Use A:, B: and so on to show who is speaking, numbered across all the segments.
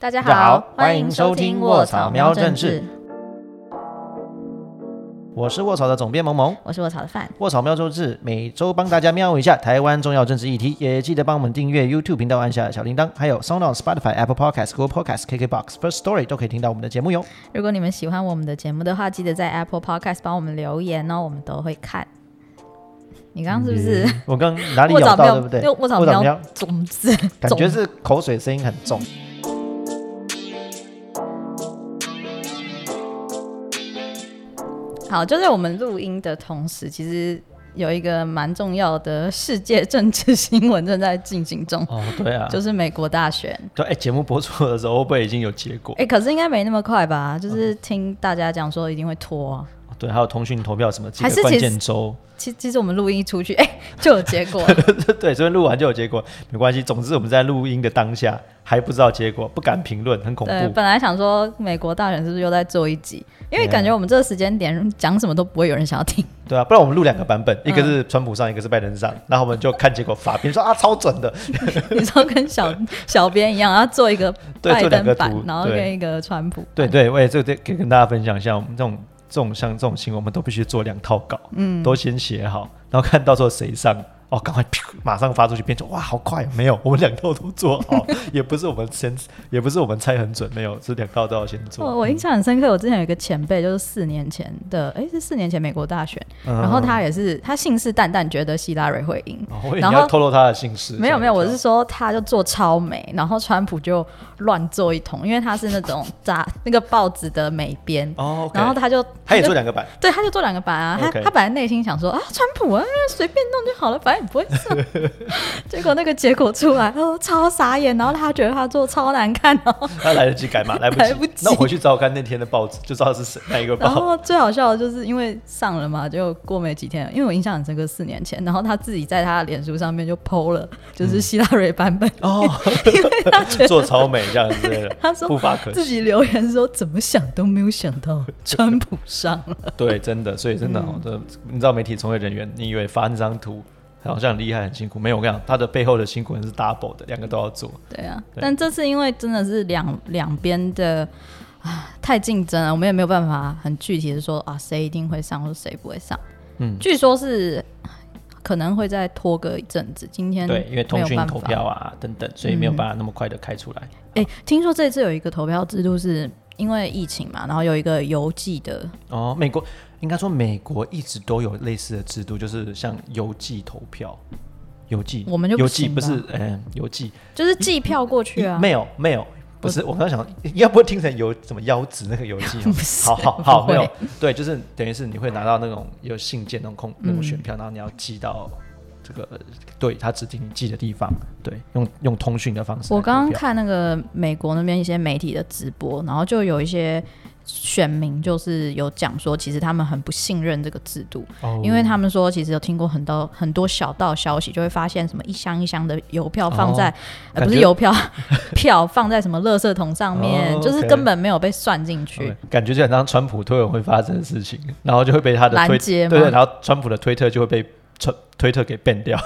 A: 大家好
B: 好，欢迎收听卧草喵政治，我是卧草的总编萌萌。
A: 我是卧草的范。
B: 卧草喵周志每周帮大家喵一下台湾重要政治议题，也记得帮我们订阅 YouTube 频道，按下小铃铛，还有 Sound On、Spotify、Apple Podcast、Google Podcast、KKBox、First Story 都可以听到我们的节目哟。
A: 如果你们喜欢我们的节目的话，记得在 Apple Podcast 帮我们留言哦，我们都会看。你刚刚是不是
B: 嗯我刚哪里咬到对不对？
A: 卧草喵
B: 卧草喵，
A: 种子？
B: 感觉是口水声音很重。
A: 好，就在我们录音的同时，其实有一个蛮重要的世界政治新闻正在进行中，
B: 哦，对啊，
A: 就是美国大选。
B: 对，哎，节目播出的时候会不会已经有结果？
A: 哎、可是应该没那么快吧？就是听大家讲说一定会拖啊。
B: 对，还有通讯投票什么几个关键州，
A: 其其实我们录音一出去，哎、就有结果了。
B: 对，这边录完就有结果，没关系。总之我们在录音的当下还不知道结果，不敢评论，很恐
A: 对，
B: 怖。
A: 本来想说美国大选是不是又在做一集，因为感觉我们这个时间点讲什么都不会有人想要听。
B: 对啊，不然我们录两个版本，
A: 嗯
B: 一个是川普上，一个是拜登上，然后我们就看结果发，别人说啊超准的，
A: 你说跟小小编一样，然后做一个
B: 对，
A: 拜登版然后跟一个川普版。
B: 对对，我也这个可以跟大家分享一下，我们这种这种像这种新闻，我们都必须做两套稿，嗯，都先写好，然后看到时候谁上。哦，赶快马上发出去，变成哇，好快！没有，我们两套都做好，也不是我们先，也不是我们猜很准，没有，是两套都要先做。
A: 我我印象很深刻，我之前有一个前辈，就是四年前的，哎，是四年前美国大选，
B: 嗯
A: 然后他也是他信誓旦旦觉得希拉蕊会赢，
B: 哦
A: 然后
B: 要透露他的姓氏，
A: 没有没有，我是说他就做超美，然后川普就乱做一通，因为他是那种杂那个报纸的美编，
B: 哦
A: 然后他就
B: 他也做两个版，
A: 对，他就做两个版啊。他他本来内心想说啊，川普啊，随便弄就好了，反正也不会上。结果那个结果出来，哦，超傻眼。然后他觉得他做超难看哦。
B: 他来得及改吗？来不及。
A: 来不及
B: 那我回去找我看那天的报纸，就知道是谁哪一个
A: 然。后最好笑的就是因为上了嘛，就过没几天，因为我印象很深刻，四年前，然后他自己在他的脸书上面就 PO 了，就是希拉蕊版本，
B: 哦，
A: 因为他觉得
B: 做超美这样之类的，
A: 他说
B: 不乏可惜。
A: 自己留言说怎么想都没有想到川普上了。
B: 对，真的，所以真的哦，这你知道媒体从业人员，你以为发那张图好像很厉害很辛苦，没有，我跟你讲，他的背后的辛苦人是 double 的，两个都要做。
A: 对啊，
B: 对
A: 但这次因为真的是两两边的啊太竞争了，我们也没有办法很具体的说啊谁一定会上或者谁不会上。
B: 嗯
A: 据说是可能会再拖个一阵子。今天
B: 对，因为通讯投票啊等等，所以没有办法那么快的开出来。
A: 哎、听说这次有一个投票制度是因为疫情嘛，然后有一个邮寄的，
B: 哦，美国应该说美国一直都有类似的制度，就是像邮寄投票，邮寄
A: 我们就不
B: 邮寄不是嗯邮寄。
A: 就是寄票过去啊。
B: 没有没有，不是，我刚刚想，要不会听成邮什么腰子那个邮寄哦
A: 不是
B: 好好好，没有，对，就是等于是你会拿到那种有信件那种空那种选
A: 嗯。
B: 票，然后你要寄到这个对他指定你寄的地方，对，用用通讯的方式。
A: 我刚刚看那个美国那边一些媒体的直播，然后就有一些选民就是有讲说，其实他们很不信任这个制度，
B: 哦
A: 因为他们说其实有听过很多很多小道消息，就会发现什么一箱一箱的邮票放在、
B: 哦
A: 呃不是邮票 票放在什么垃圾桶上面，
B: 哦
A: 就是根本没有被算进去。
B: 对感觉就很像川普推文会发生的事情，然后就会被他的推
A: 拦截
B: 对对，然后川普的推特就会被推推特给 ban 掉。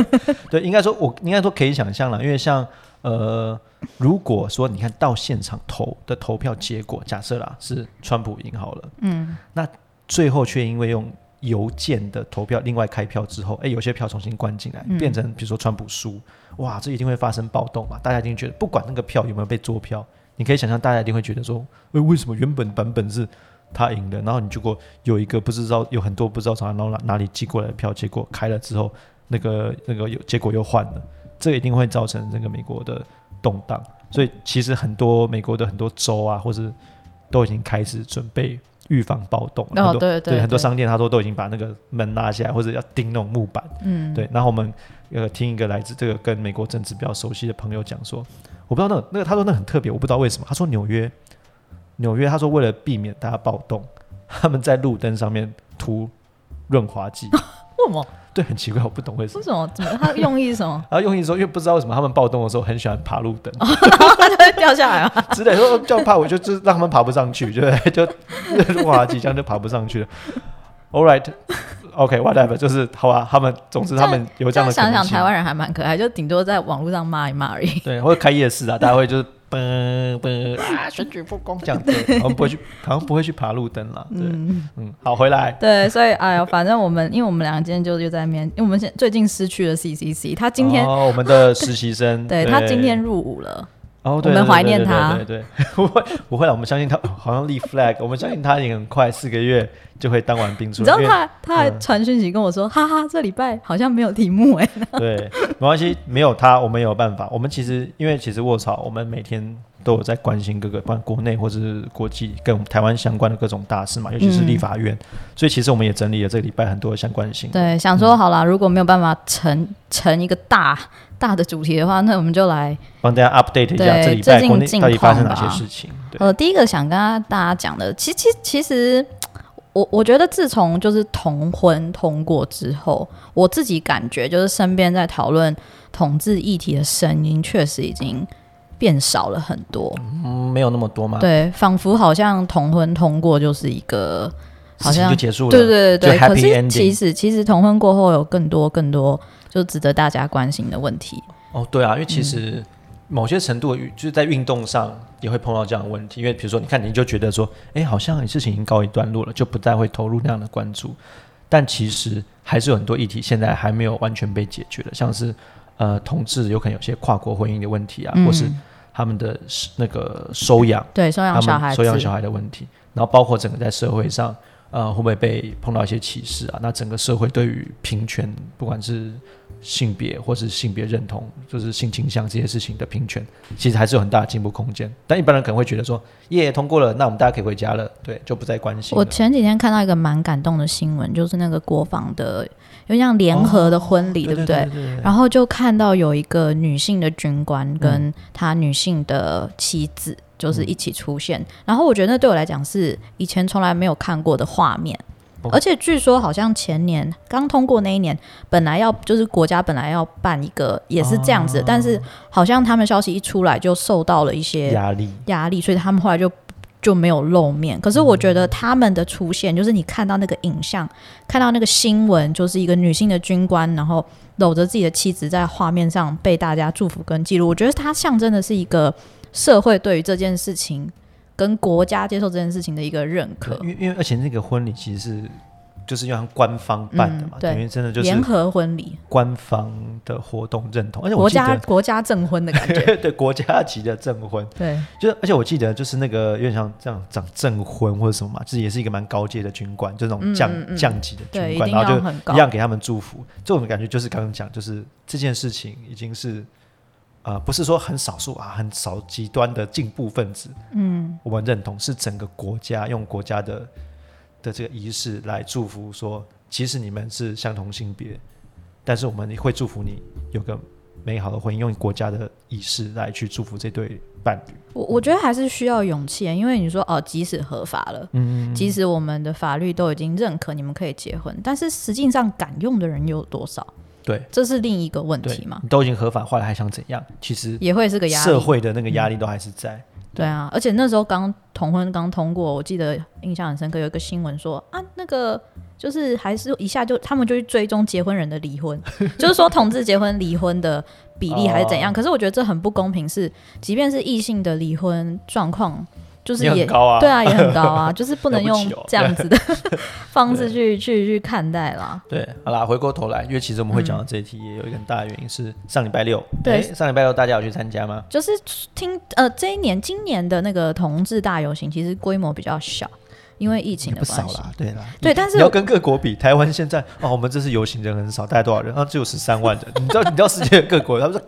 B: 对，应该说我应该说可以想象了，因为像呃，如果说你看到现场投的投票结果，假设啦是川普赢好了，
A: 嗯，
B: 那最后却因为用邮件的投票另外开票之后，哎，有些票重新关进来，
A: 嗯
B: 变成比如说川普输，哇，这一定会发生暴动嘛？大家一定觉得，不管那个票有没有被作票，你可以想象，大家一定会觉得说，哎，为什么原本版本是他赢的，然后你结果有一个不知道有很多不知道从哪哪哪里寄过来的票，结果开了之后，那个那个有结果又换了，这一定会造成这个美国的动荡。所以其实很多美国的很多州啊，或是都已经开始准备预防暴动了。
A: 对对对
B: 很多商店他说都已经把那个门拉下来，或者要钉那种木板。
A: 嗯，
B: 对，然后我们呃听一个来自这个跟美国政治比较熟悉的朋友讲说，我不知道那个那个他说那很特别，我不知道为什么。他说纽约纽约他说为了避免大家暴动，他们在路灯上面涂润滑剂。
A: 为什么？
B: 对，很奇怪，我不懂为什么。
A: 为什么？怎么？他用意是什么？
B: 然后用意说，因为不知道为什么他们暴动的时候很喜欢爬路灯
A: 他就会掉下来啊？
B: 之类，说叫怕我就就是让他们爬不上去，就就润滑剂这样就爬不上去了。All right, OK, whatever，就是好吧。他们总之他们有这样
A: 的想想，台湾人还蛮可爱，就顶多在网络上骂一骂而已。
B: 对，或者开夜市啊，大家会就是嘣嘣啊，选举不公这样子，我们不会去，好像不会去爬路灯了。对，嗯，好，回来。
A: 对，所以哎呀，反正我们，因为我们两个今天就就在面，因为我们现最近失去了 CCC，他今天
B: 哦，我们的实习生，
A: 对他今天入伍了。
B: 哦，
A: 我们怀念他，
B: 对对，不会不会了，我们相信他，好像立 flag，我们相信他也很快四个月就会当完兵出
A: 来。你知道他他还传讯息跟我说，哈哈，这礼拜好像没有题目哎。
B: 对，没关系，没有他，我们有办法。我们其实因为其实卧槽，我们每天都有在关心各个关国内或者是国际跟台湾相关的各种大事嘛，尤其是立法院，所以其实我们也整理了这个礼拜很多相关性。
A: 对，想说好了，如果没有办法成成一个大。大的主题的话，那我们就来
B: 帮大家 update 一下这礼拜国内到底发生哪些事情。
A: 呃，第一个想跟大家讲的，其其其实，我我觉得自从就是同婚通过之后，我自己感觉就是身边在讨论统治议题的声音，确实已经变少了很多。
B: 嗯，没有那么多吗？
A: 对，仿佛好像同婚通过就是一个好像
B: 就结束了。
A: 对对对对，
B: 可
A: 是其实其实同婚过后有更多更多。就值得大家关心的问题
B: 哦，对啊，因为其实某些程度就是在运动上也会碰到这样的问题，因为比如说你看，你就觉得说，哎，好像事情已经告一段落了，就不再会投入那样的关注，但其实还是有很多议题现在还没有完全被解决的，像是呃，同志有可能有些跨国婚姻的问题啊，或是他们的那个收养，
A: 对收养小孩
B: 收养小孩的问题，然后包括整个在社会上。呃，会不会被碰到一些歧视啊？那整个社会对于平权，不管是性别或是性别认同，就是性倾向这些事情的平权，其实还是有很大的进步空间。但一般人可能会觉得说，耶，通过了，那我们大家可以回家了，对，就不再关心。
A: 我前几天看到一个蛮感动的新闻，就是那个国防的，有像联合的婚礼，对不对？然后就看到有一个女性的军官跟他女性的妻子。就是一起出现，然后我觉得那对我来讲是以前从来没有看过的画面，而且据说好像前年刚通过那一年，本来要就是国家本来要办一个也是这样子，但是好像他们消息一出来就受到了一些
B: 压力。
A: 压力，所以他们后来就就没有露面。可是我觉得他们的出现，就是你看到那个影像，看到那个新闻，就是一个女性的军官，然后搂着自己的妻子在画面上被大家祝福跟记录，我觉得它象征的是一个。社会对于这件事情，跟国家接受这件事情的一个认可，
B: 因为因为而且那个婚礼其实是就是用官方办的嘛，等于真的就是
A: 联合婚礼，
B: 官方的活动认同，而且
A: 国家国家证婚的感觉，
B: 对国家级的证婚，
A: 对，
B: 就而且我记得就是那个有点像这样讲证婚或者什么嘛，就是也是一个蛮高阶的军官，就那种将将级的军官，然后就一样给他们祝福，这种感觉就是刚刚讲，就是这件事情已经是。呃，不是说很少数啊，很少极端的进步分子，嗯，我们认同是整个国家用国家的的这个仪式来祝福，说其实你们是相同性别，但是我们会祝福你有个美好的婚姻，用国家的仪式来去祝福这对伴侣。
A: 我我觉得还是需要勇气，因为你说哦，即使合法了，嗯，即使我们的法律都已经认可你们可以结婚，但是实际上敢用的人又有多少？
B: 对，
A: 这是另一个问题嘛？
B: 你都已经合法化了，还想怎样？其实
A: 也会是个压力，
B: 社会的那个压力都还是在。
A: 对啊，而且那时候刚同婚刚通过，我记得印象很深刻，有一个新闻说啊，那个就是还是一下就他们就去追踪结婚人的离婚，就是说同志结婚离婚的比例还是怎样？可是我觉得这很不公平，是即便是异性的离婚状况。就是也对啊，也很高啊，就是不能用这样子的 方式去去去看待啦。
B: 对，好啦，回过头来，因为其实我们会讲到这一题，也有一个很大的原因是上礼拜六，对，上礼拜六大家有去参加吗？
A: 就是听呃，这一年今年的那个同志大游行，其实规模比较小，因为疫情的关
B: 系。对啦，
A: 对，但是
B: 你要跟各国比，台湾现在哦，我们这次游行人很少，大概多少人？啊，只有十三万人。你知道，你知道世界各国他们说。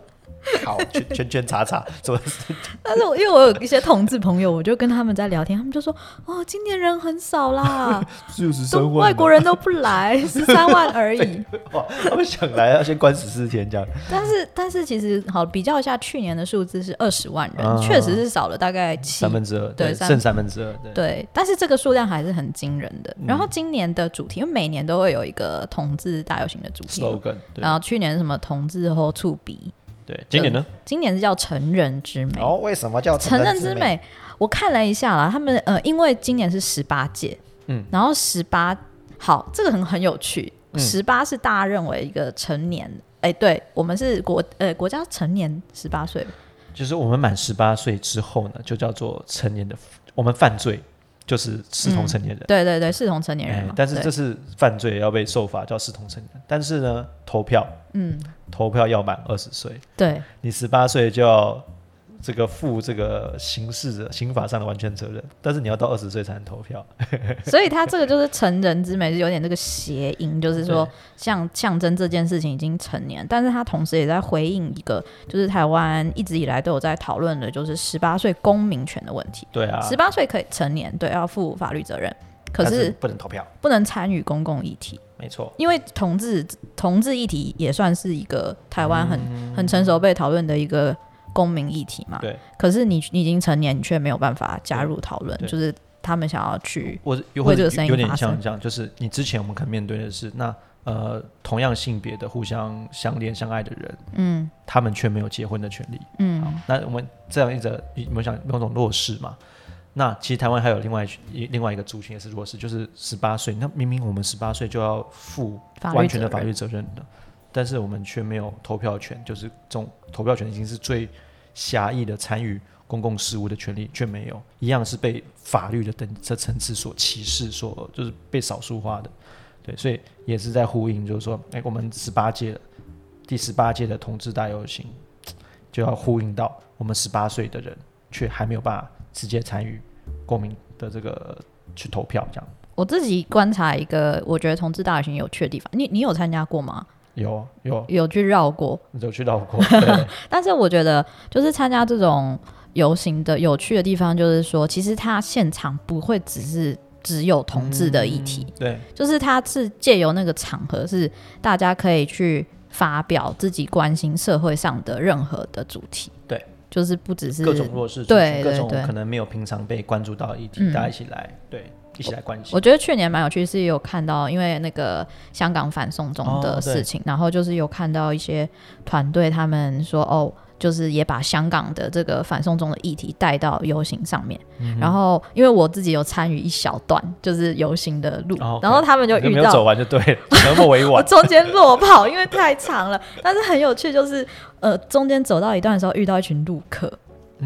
B: 好，圈圈圈叉叉，做。
A: 但是，我因为我有一些同志朋友，我就跟他们在聊天，他们就说：“哦，今年人很少啦，
B: 十三万，
A: 外国人都不来，十三万而已。”
B: 哇，他们想来要先关十四天这样。
A: 但是，但是其实好比较一下，去年的数字是二十万人，确实是少了大概
B: 三分之二，
A: 对，
B: 剩三分之二，
A: 对。但是这个数量还是很惊人的。然后今年的主题，因为每年都会有一个同志大游行的主题
B: ，slogan。
A: 然后去年什么同志后触鼻。
B: 对，今年呢？
A: 今年是叫成人之美。
B: 哦，为什么叫成
A: 人之美？我看了一下啦，他们呃，因为今年是十八届，嗯，然后十八，好，这个很很有趣。十八是大家认为一个成年，哎，对我们是国呃国家成年十八岁，
B: 就是我们满十八岁之后呢，就叫做成年的，我们犯罪就是视同成年人。
A: 对对对，视同成年人
B: 但是这是犯罪要被受罚，叫视同成年人。但是呢，投票。
A: 嗯，
B: 投票要满二十岁，
A: 对。
B: 你十八岁就要这个负这个刑事的刑法上的完全责任，但是你要到二十岁才能投票。
A: 所以他这个就是成人之美，是有点这个谐音，就是说像象征这件事情已经成年，但是他同时也在回应一个，就是台湾一直以来都有在讨论的，就是十八岁公民权的问题。
B: 对啊，
A: 十八岁可以成年，对，要负法律责任，可
B: 是
A: 是
B: 不能投票，
A: 不能参与公共议题。
B: 没错。
A: 因为同志同志议题也算是一个台湾很、
B: 嗯
A: 很成熟被讨论的一个公民议题嘛。
B: 对，
A: 可是你你已经成年，你却没有办法加入讨论，就是他们想要去
B: 我有
A: 这个声音
B: 有点像这样，就是你之前我们可能面对的是那呃同样性别的互相相恋相爱的人，
A: 嗯
B: 他们却没有结婚的权利。好
A: 嗯，
B: 那我们这样一则，你们想某种弱势嘛？那其实台湾还有另外一另外一个族群也是弱势，就是十八岁。那明明我们十八岁就要负完全的法律责任的，但是我们却没有投票权，就是这种投票权已经是最狭义的参与公共事务的权利，却没有，一样是被法律的等这层次所歧视，所就是被少数化的。对，所以也是在呼应，就是说，哎、我们十八届第十八届的同志大游行，就要呼应到我们十八岁的人却还没有办法直接参与公民的这个去投票，这样
A: 我自己观察一个，我觉得同志大游行有趣的地方，你你有参加过吗？
B: 有有。
A: 有去绕过，
B: 有去绕过，
A: 但是我觉得就是参加这种游行的有趣的地方，就是说，其实它现场不会只是只有同志的议题，
B: 对。
A: 就是它是借由那个场合，是大家可以去发表自己关心社会上的任何的主题。
B: 对，
A: 就是不只是
B: 各种弱势族
A: 对，
B: 各种可能没有平常被关注到的议题，
A: 嗯。
B: 大家一起来，对，一起来关心
A: 我。觉得去年蛮有趣，是有看到因为那个香港反送中的事情，然后就是有看到一些团队他们说哦。就是也把香港的这个反送中的议题带到游行上面，
B: 嗯
A: 然后因为我自己有参与一小段，就是游行的路，
B: 哦
A: 然后他们就遇到
B: 你没有走完就对了，那么委
A: 我
B: 婉。
A: 中间落跑，因为太长了。但是很有趣，就是呃，中间走到一段的时候遇到一群路客，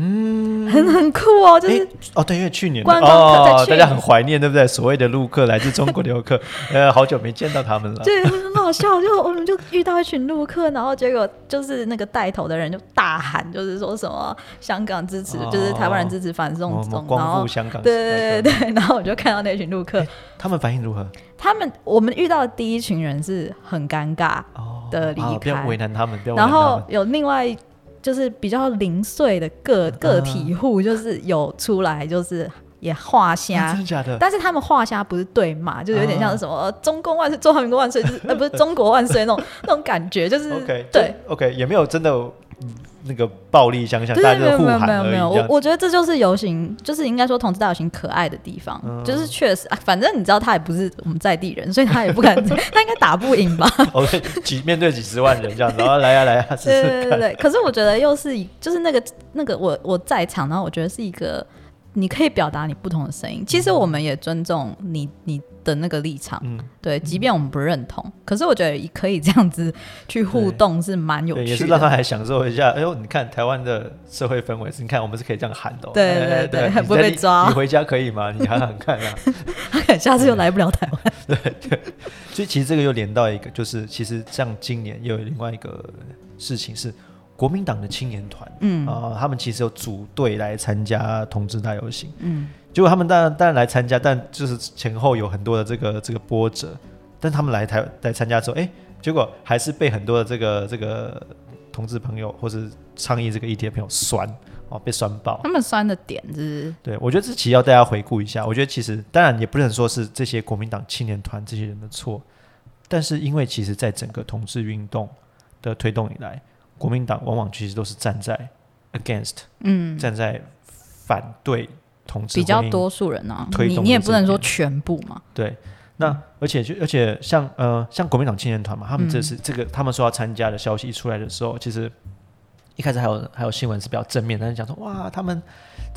A: 嗯，很很酷哦，就是、
B: 诶哦，对，因为去年
A: 观光客在
B: 哦，大家很怀念，对不对？所谓的陆客，来自中国的游客，呃，好久没见到他们了。
A: 对，很好笑。就我们就遇到一群陆客，然后结果就是那个带头的人就大喊，就是说什么香港支持，
B: 哦
A: 就是台湾人支持反送中，然
B: 光
A: 后
B: 复香港，
A: 对对对对，然后我就看到那群陆客，
B: 他们反应如何？
A: 他们我们遇到的第一群人是很尴尬，
B: 哦，
A: 的离
B: 啊不要
A: 开
B: 为难他们，不要为
A: 然
B: 难他们。
A: 后有另外就是比较零碎的个个体户，就是有出来就是也画
B: 啊
A: 虾
B: 真。的假的？
A: 但是他们画虾不是对骂，就是有点像是什么、呃中共万岁、中华民国万岁，就是呃不是中国万岁那种那种感觉，就是 对
B: ，，OK，也没有真的嗯那个暴力相向，
A: 对
B: 大家
A: 没有没有
B: 就是互喊
A: 没有。我我觉得这就是游行，就是应该说同志大游行可爱的地方，
B: 嗯
A: 就是确实、啊，反正你知道他也不是我们在地人，所以他也不敢，他应该打不赢吧
B: ？OK，几面对几十万人这样子，然后来呀来呀，试
A: 对。对对对，可是我觉得又是一，就是那个那个我我在场，然后我觉得是一个你可以表达你不同的声音。其实我们也尊重你你的那个立场，
B: 嗯，
A: 对，即便我们不认同，可是我觉得可以这样子去互动是蛮有，趣的。
B: 也是让他还享受一下。哎呦，你看台湾的社会氛围是，你看我们是可以这样喊的哦。
A: 对
B: 哎
A: 对对
B: 很
A: 不会被抓
B: 你回家可以吗？你喊喊看啊。
A: 他可能下次又来不了台湾。
B: 对对所以其实这个又连到一个，就是其实像今年又有另外一个事情是，国民党的青年团，
A: 嗯
B: 啊、他们其实有组队来参加同志大游行，
A: 嗯，
B: 结果他们当然当然来参加，但就是前后有很多的这个这个波折，但他们来台来参加之后，哎，结果还是被很多的这个这个同志朋友或是倡议这个议题的朋友酸哦，被酸爆。
A: 他们酸的点是，
B: 对，我觉得这期要大家回顾一下。我觉得其实当然也不能说是这些国民党青年团这些人的错，但是因为其实在整个同志运动的推动以来，国民党往往其实都是站在 against，
A: 嗯，
B: 站在反对同志
A: 比较多数人啊，
B: 推动
A: 你你也不能说全部嘛。
B: 对，那而且就而且像呃像国民党青年团嘛，他们这次、这个他们说要参加的消息一出来的时候，其实一开始还有还有新闻是比较正面，但是讲说哇他们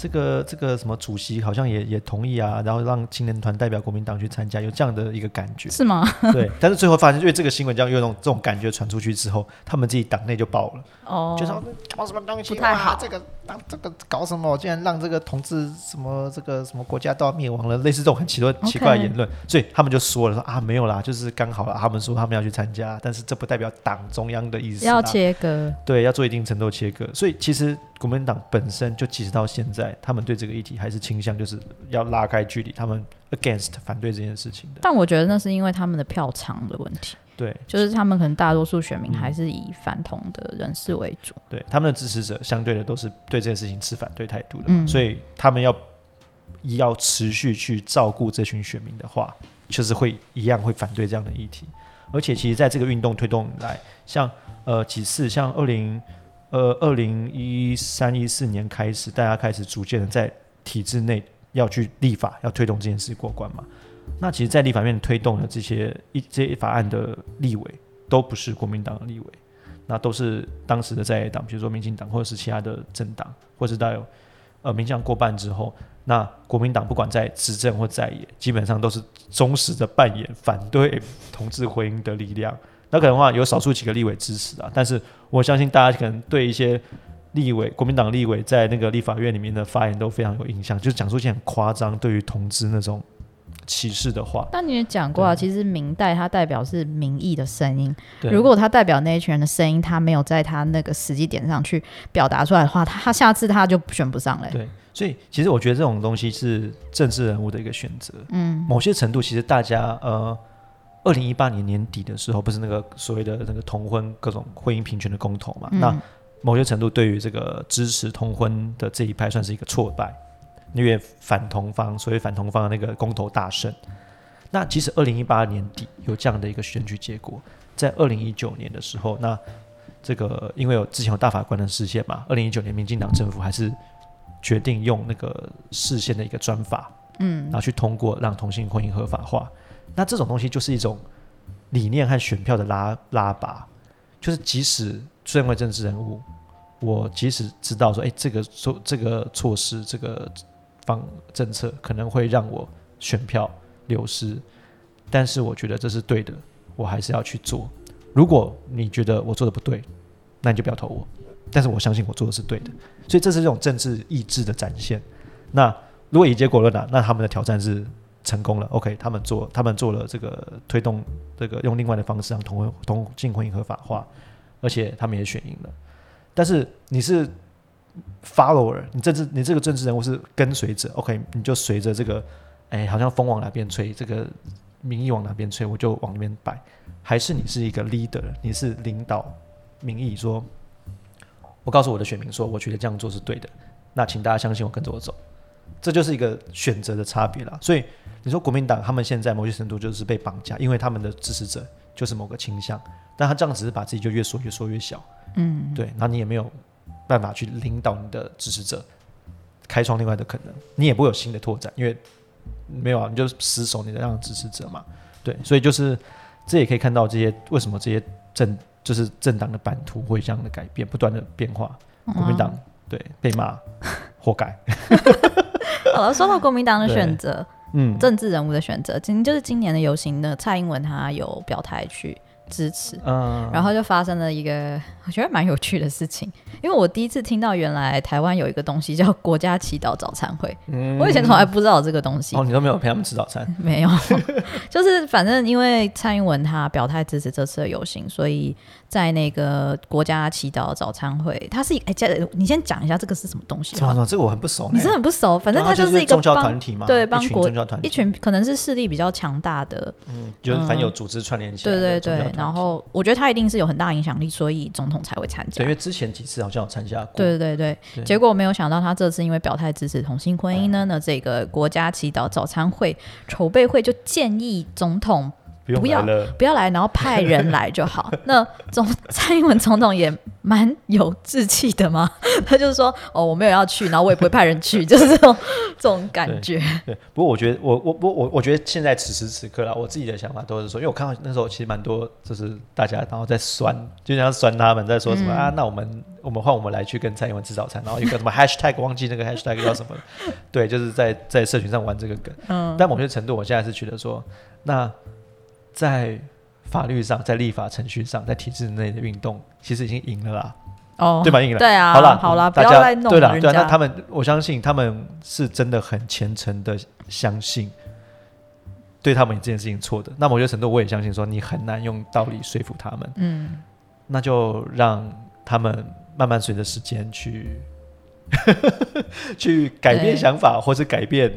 B: 这个这个什么主席好像也也同意啊，然后让青年团代表国民党去参加，有这样的一个感觉。
A: 是吗？
B: 对，但是最后发现，因为这个新闻这样有种这种感觉传出去之后，他们自己党内就爆了，
A: 哦，
B: 就说搞什么东西，
A: 不太好。
B: 哇这个当这个搞什么，竟然让这个同志什么这个什么国家都要灭亡了，类似这种很奇多奇怪的言论，所以他们就说了说啊没有啦，就是刚好啦，他们说他们要去参加，但是这不代表党中央的意思，
A: 要切割，
B: 对，要做一定程度的切割。所以其实国民党本身就其实到现在，他们对这个议题还是倾向就是要拉开距离，他们 against 反对这件事情的。
A: 但我觉得那是因为他们的票仓的问题，
B: 对，
A: 就是他们可能大多数选民
B: 嗯
A: 还是以反同的人士为主。
B: 对，他们的支持者相对的都是对这件事情持反对态度的，
A: 嗯
B: 所以他们要要持续去照顾这群选民的话，就是会一样会反对这样的议题。而且其实在这个运动推动以来，像呃几次，像二零呃二零一三一四年开始，大家开始逐渐的在体制内要去立法，要推动这件事过关嘛。那其实，在立法院推动的这些一这些法案的立委，都不是国民党的立委，那都是当时的在野党，比如说民进党或者是其他的政党，或者是到有呃民进党过半之后，那国民党不管在执政或在野，基本上都是忠实的扮演反对同志婚姻的力量。那可能的话有少数几个立委支持啊，但是我相信大家可能对一些立委，国民党立委在那个立法院里面的发言都非常有印象，就是讲出一些很夸张对于同志那种歧视的话。
A: 但你也讲过啊，其实明代它代表是民意的声音，如果他代表那一群人的声音，他没有在他那个时机点上去表达出来的话，他他下次他就选不上了、
B: 对，所以其实我觉得这种东西是政治人物的一个选择。
A: 嗯，
B: 某些程度，其实大家呃，二零一八年年底的时候，不是那个所谓的那个同婚各种婚姻平权的公投嘛？
A: 嗯
B: 那某些程度对于这个支持同婚的这一派算是一个挫败，因为反同方，所以反同方的那个公投大胜。那即使二零一八年底有这样的一个选举结果，在二零一九年的时候，那这个因为有之前有大法官的事件嘛，二零一九年民进党政府还是决定用那个视线的一个专法，嗯，然后去通过让同性婚姻合法化。那这种东西就是一种理念和选票的拉拉拔，就是即使身为政治人物，我即使知道说，哎，这个措这个措施这个方政策可能会让我选票流失，但是我觉得这是对的，我还是要去做。如果你觉得我做的不对，那你就不要投我。但是我相信我做的是对的，所以这是这种政治意志的展现。那如果以结果论啊，那他们的挑战是成功了。OK，他们做他们做了这个推动这个用另外的方式让同婚同性婚姻合法化，而且他们也选赢了。但是你是 follower，你政治你这个政治人物是跟随者，OK，你就随着这个，哎，好像风往哪边吹，这个民意往哪边吹，我就往那边摆。还是你是一个 leader，你是领导民意，说，我告诉我的选民说，我觉得这样做是对的，那请大家相信我，跟着我走。这就是一个选择的差别啦。所以你说国民党他们现在某些程度就是被绑架，因为他们的支持者就是某个倾向，但他这样只是把自己就越缩越缩越小，嗯，对，然后你也没有办法去领导你的支持者，开创另外的可能，你也不会有新的拓展，因为没有啊，你就死守你的让支持者嘛，对，所以就是这也可以看到这些为什么这些政就是政党的版图会这样的改变，不断的变化，国民党、对被骂，活该，
A: 好了，说到国民党的选择，
B: 嗯，
A: 政治人物的选择，今就是今年的游行呢，蔡英文他有表态去支持，
B: 嗯，
A: 然后就发生了一个我觉得蛮有趣的事情，因为我第一次听到原来台湾有一个东西叫国家祈祷早餐会，
B: 嗯。
A: 我以前从来不知道这个东西，
B: 哦，你都没有陪他们吃早餐，
A: 没有，就是反正因为蔡英文他表态支持这次的游行，所以在那个国家祈祷早餐会，它是一哎，这你先讲一下这个是什么东西？
B: 什么什么，这个我很不熟呢，
A: 你是很不熟，反正
B: 它就
A: 是一个
B: 宗教
A: 帮
B: 团体嘛，
A: 对帮国一
B: 宗教团体，
A: 群可能是势力比较强大的，
B: 嗯，就是反正有组织串联起来
A: 对对对然后我觉得他一定是有很大影响力，所以总统才会参
B: 对，
A: 加
B: 因。为之前几次好像有参加过，
A: 对对对
B: 对。
A: 结果没有想到他这次因为表态支持同性婚姻呢，那这个国家祈祷早餐会筹备会就建议总统
B: 不不用
A: 不要
B: 了。
A: 不要来，然后派人来就好。那总蔡英文总统也蛮有志气的嘛，他就说哦，我没有要去，然后我也不会派人去，就是这种这种感觉。
B: 对，不过我觉得我我我我我觉得现在此时此刻啦，我自己的想法都是说，因为我看到那时候其实蛮多就是大家然后在酸，就像酸他们在说什么、啊，那我们我们换我们来去跟蔡英文吃早餐，然后有个什么 hashtag 忘记那个 hashtag 叫什么了，对，就是在在社群上玩这个梗。
A: 嗯，
B: 但某些程度，我现在是觉得说，那在法律上、在立法程序上、在体制内的运动，其实已经赢了啦。
A: 哦，
B: 对吧？赢了。
A: 对啊，
B: 好了，
A: 好啦，不
B: 大家
A: 要再弄
B: 对了，对啊，那他们，我相信他们是真的很虔诚的相信，对他们这件事情错的。那某些程度，我也相信说，你很难用道理说服他们。
A: 嗯，
B: 那就让他们慢慢随着时间去 去改变想法，或是改变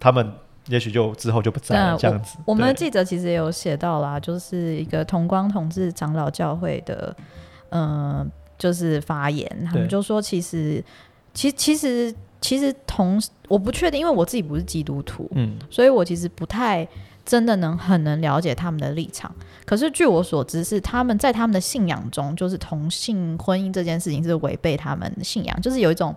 B: 他们，也许就之后就不在了这样子。
A: 我们的记者其实也有写到啦，就是一个同光同志长老教会的，嗯、就是发言，他们就说，其实，其其实其实同，我不确定，因为我自己不是基督徒，
B: 嗯，
A: 所以我其实不太真的能很能了解他们的立场。可是据我所知，是他们在他们的信仰中，就是同性婚姻这件事情是违背他们的信仰，就是有一种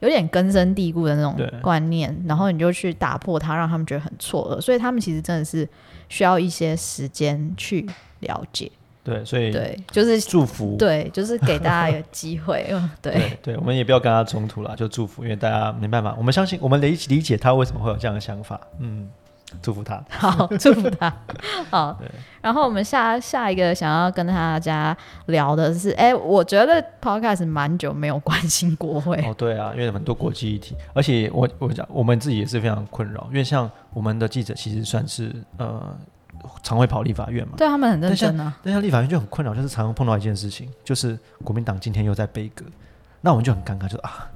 A: 有点根深蒂固的那种观念，然后你就去打破它，让他们觉得很错愕。所以他们其实真的是需要一些时间去了解。
B: 对，所以
A: 对，就是
B: 祝福，
A: 对，就是给大家一个机会。对
B: 对，我们也不要跟他冲突了，就祝福，因为大家没办法，我们相信，我们理理解他为什么会有这样的想法，嗯，祝福他。
A: 好，祝福他。好，然后我们下下一个想要跟大家聊的是，哎，我觉得 Podcast 蛮久没有关心国会，
B: 哦，对啊，因为很多国际议题，而且我我讲我们自己也是非常困扰，因为像我们的记者其实算是呃常会跑立法院嘛，
A: 对他们很认真啊。
B: 但像立法院就很困扰，就是常常碰到一件事情，就是国民党今天又在背歌，那我们就很尴尬，就啊，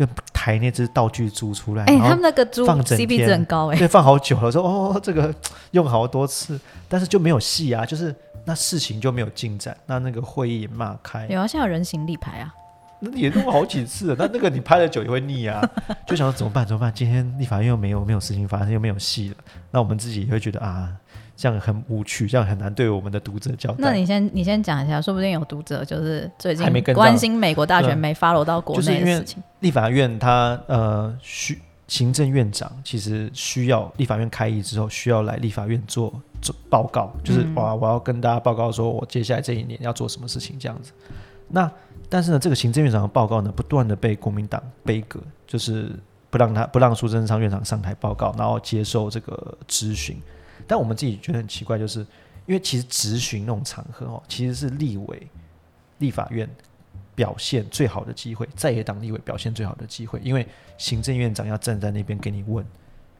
B: 就抬那只道具猪出来，
A: 哎，他们那个猪
B: 放整
A: CP
B: 天
A: 值很高哎。
B: 对，放好久了，说哦，这个用好多次，但是就没有戏啊，就是那事情就没有进展，那那个会议也骂开，
A: 有啊，现在有人形立牌啊。
B: 那也弄好几次了，那那个你拍了久也会腻啊，就想说怎么办？怎么办？今天立法院又没有没有事情发生，又没有戏了，那我们自己也会觉得啊，这样很无趣，这样很难对我们的读者交代。
A: 那你先你先讲一下，说不定有读者就是最近关心美国大
B: 对
A: 选没 follow 到国内的事情。
B: 立法院他呃需行政院长其实需要立法院开议之后需要来立法院做做报告，就是
A: 嗯
B: 哇我要跟大家报告说我接下来这一年要做什么事情这样子。那但是呢，这个行政院长的报告呢，不断的被国民党背革，就是不让他不让苏贞昌院长上台报告，然后接受这个质询。但我们自己觉得很奇怪，就是因为其实质询那种场合哦，其实是立委、立法院表现最好的机会，在野党立委表现最好的机会，因为行政院长要站在那边给你问，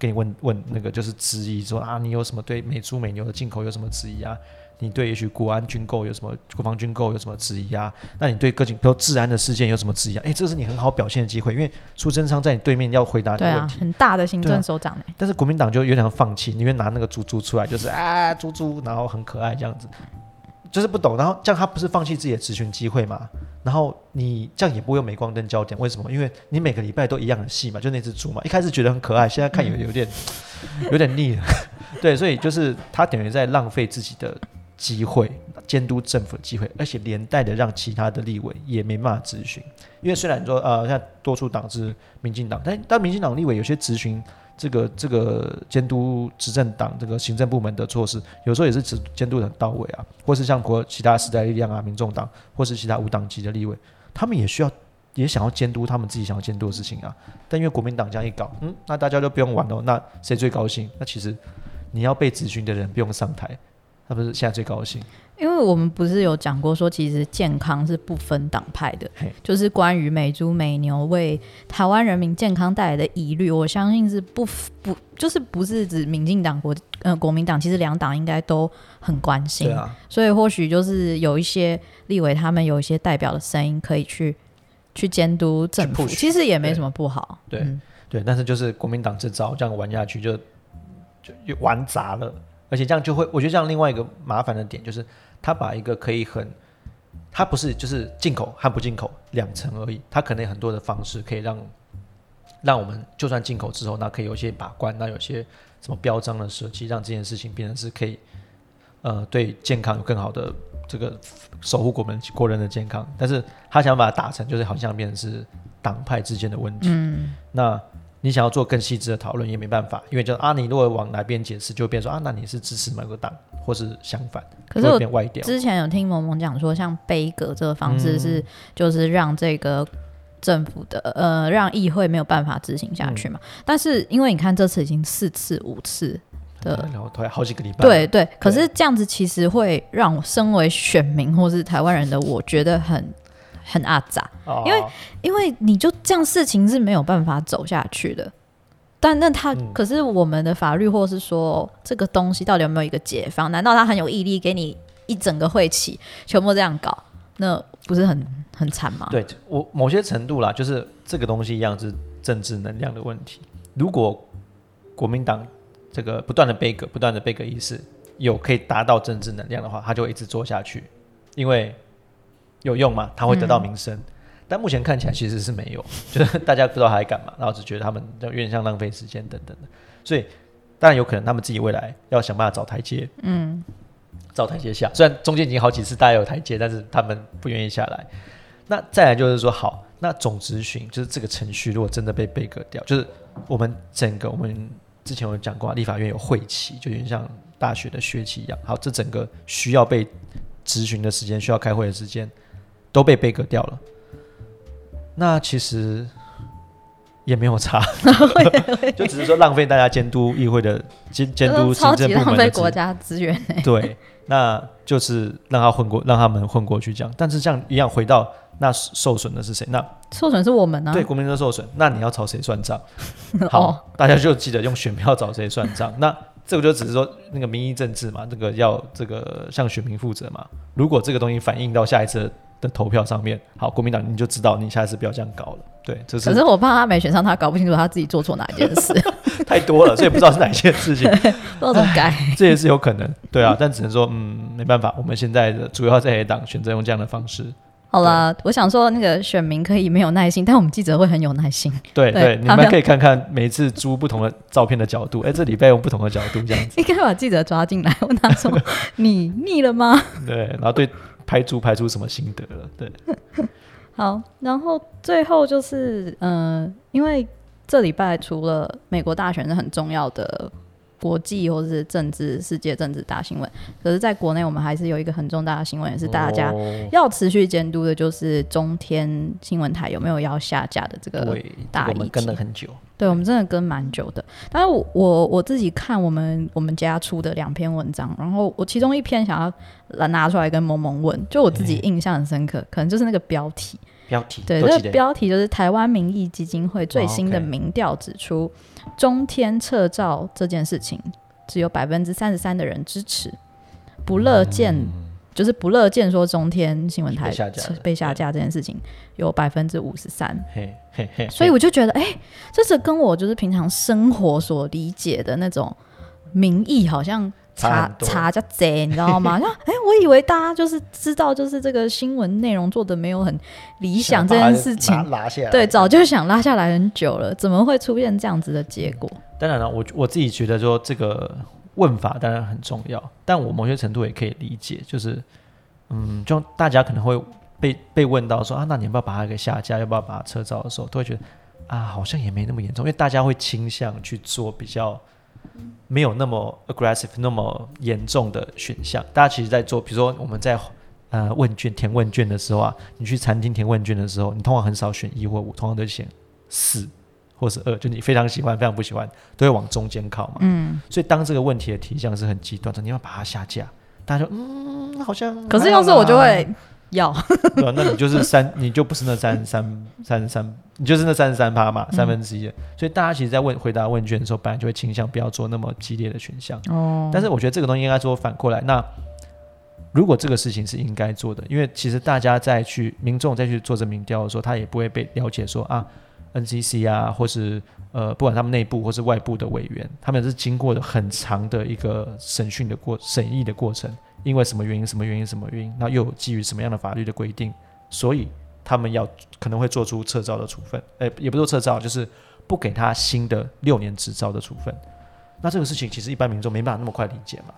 B: 给你问问那个就是质疑说啊，你有什么对美猪美牛的进口有什么质疑啊？你对也许国安军购有什么国防军购有什么质疑啊？那你对各种比如治安的事件有什么质疑啊？诶，这是你很好表现的机会，因为苏贞昌在你对面要回答你
A: 啊，
B: 的问题，
A: 很大的行政首长哎。
B: 但是国民党就有点放弃，宁愿拿那个猪猪出来，就是啊猪猪，然后很可爱这样子，就是不懂。然后这样他不是放弃自己的咨询机会嘛？然后你这样也不会有镁光灯焦点，为什么？因为你每个礼拜都一样的戏嘛，就那只猪嘛，一开始觉得很可爱，现在看有有点 有点腻了。对，所以就是他等于在浪费自己的机会，监督政府的机会，而且连带的让其他的立委也没办法咨询。因为虽然说呃，像多数党是民进党，但但民进党立委有些咨询这个这个监督执政党这个行政部门的措施，有时候也是只监督的很到位啊，或是像国其他时代力量啊、民众党，或是其他无党籍的立委，他们也需要也想要监督他们自己想要监督的事情啊。但因为国民党这样一搞，嗯，那大家就不用玩了，那谁最高兴？那其实你要被咨询的人不用上台，他不是现在最高兴？
A: 因为我们不是有讲过说，其实健康是不分党派的，就是关于美猪美牛为台湾人民健康带来的疑虑，我相信是不不就是不是指民进党国呃国民党，其实两党应该都很关心，
B: 啊，
A: 所以或许就是有一些立委他们有一些代表的声音可以去去监督政府，其实也没什么不好，
B: 对。
A: 嗯。
B: 对，但是就是国民党这招这样玩下去就就就玩砸了，而且这样就会，我觉得这样另外一个麻烦的点就是，他把一个可以很，他不是就是进口和不进口两层而已，他可能有很多的方式可以让让我们就算进口之后，那可以有些把关，那有些什么标章的设计，让这件事情变成是可以呃对健康有更好的这个守护国们国人的健康，但是他想把它打成就是好像变成是党派之间的问题。
A: 嗯，
B: 那你想要做更细致的讨论也没办法，因为就啊，你如果往哪边解释，就会变说啊，那你是支持某个党，或是相反，
A: 可是我
B: 变歪掉。
A: 之前有听萌萌讲说，像杯葛这个方式
B: 嗯
A: 是，就是让这个政府的呃，让议会没有办法执行下去嘛。
B: 嗯
A: 但是因为你看这次已经四次、五次的，
B: 然后后来好几个礼拜，
A: 对对，可是这样子其实会让我身为选民或是台湾人的我觉得很很阿杂，
B: 哦，
A: 因为因为你就这样事情是没有办法走下去的。但那他、
B: 嗯
A: 可是我们的法律，或是说这个东西到底有没有一个解放？难道他很有毅力给你一整个会期全部这样搞？那不是很很惨吗？
B: 对我某些程度啦，就是这个东西一样是政治能量的问题。如果国民党这个不断的背革、不断的背革意识有可以达到政治能量的话，他就会一直做下去，因为有用吗，他会得到名声。但目前看起来其实是没有，就是大家不知道他在干嘛，然后只觉得他们有点像浪费时间等等的，所以当然有可能他们自己未来要想办法找台阶，
A: 嗯，
B: 找台阶下。虽然中间已经好几次大家有台阶，但是他们不愿意下来。那再来就是说，好，那总咨询就是这个程序，如果真的被被割掉，就是我们整个我们之前有讲过啊，立法院有会期，就有点像大学的学期一样。好，这整个需要被咨询的时间，需要开会的时间，都被被割掉了。那其实也没有差，就只是说浪费大家监督议会的监监督行
A: 超级
B: 政部
A: 浪费国家资源、欸。
B: 对，那就是让他混过，让他们混过去这样。但是这样一样回到那受损的是谁？那
A: 受损是我们呢、啊。
B: 对国民都受损，那你要找谁算账？
A: 哦
B: 好，大家就记得用选票找谁算账。那这个就只是说那个民意政治嘛，这个要这个向选民负责嘛。如果这个东西反映到下一次的投票上面，好，国民党你就知道你下一次不要这样搞了。对，这
A: 可是我怕他没选上，他搞不清楚他自己做错哪一件事，
B: 太多了，所以不知道是哪一件事情。
A: 不知道怎么改。
B: 这也是有可能，对啊，但只能说，嗯，没办法，我们现在的主要在野党选择用这样的方式，
A: 好了，我想说那个选民可以没有耐心，但我们记者会很有耐心。
B: 对
A: 对
B: 对，你
A: 们
B: 们可以看看每一次租不同的照片的角度，哎，这礼拜用不同的角度这样子，
A: 应该把记者抓进来，问他说：“你腻了吗
B: 对，然后对拍出拍出什么心得了，对，？”
A: 好，然后最后就是，嗯、因为这礼拜除了美国大选是很重要的国际或是政治世界政治大新闻，可是在国内我们还是有一个很重大的新闻，也是大家
B: 哦。
A: 要持续监督的，就是中天新闻台有没有要下架的这个大议
B: 个我们跟了
A: 题。
B: 很久，
A: 对，我们真的跟蛮久的。但是我我我自己看我们我们家出的两篇文章，然后我其中一篇想要拿拿出来跟萌萌问，就我自己印象很深刻，可能就是那个标题。
B: 标题
A: 对，这个标题就是台湾民意基金会最新的民调指出，中天撤照这件事情只有百分之三十三的人支持，不乐见。就是不乐见说中天新闻台
B: 被下架
A: 这件事情有百分之五十三，所以我就觉得，哎、这是跟我就是平常生活所理解的那种民意好像差
B: 差很多。
A: 差加贼，你知道吗？像哎、我以为大家就是知道，就是这个新闻内容做的没有很理想这件事情，
B: 拉下来，
A: 对，早就想拉下来很久了，怎么会出现这样子的结果？
B: 当然了，我我自己觉得说这个问法当然很重要，但我某些程度也可以理解，就是嗯，就大家可能会被被问到说啊，那你要不要把它给下架，要不要把它撤照的时候，都会觉得啊，好像也没那么严重，因为大家会倾向去做比较没有那么 aggressive、那么严重的选项。大家其实在做，比如说我们在呃问卷填问卷的时候啊，你去餐厅填问卷的时候，你通常很少选一或五，通常都选四或是二，就你非常喜欢、非常不喜欢，都会往中间靠嘛。
A: 嗯，
B: 所以当这个问题的题项是很极端的，你要把它下架，大家就嗯，好像
A: 可是要是我就会 要，
B: 对啊，那你就是三，你就不是那三十三三十三，你就是那三十三趴嘛，三分之一的。所以大家其实，在问回答问卷的时候，本来就会倾向不要做那么激烈的选项。
A: 哦，
B: 但是我觉得这个东西应该说反过来，那如果这个事情是应该做的，因为其实大家在去民众再去做这民调的时候，他也不会被了解说啊，NCC 啊，或是呃，不管他们内部或是外部的委员，他们是经过了很长的一个审讯的过审议的过程，因为什么原因、什么原因、什么原因，那又基于什么样的法律的规定，所以他们要可能会做出撤照的处分，呃，也不是说撤照，就是不给他新的六年执照的处分。那这个事情其实一般民众没办法那么快理解嘛。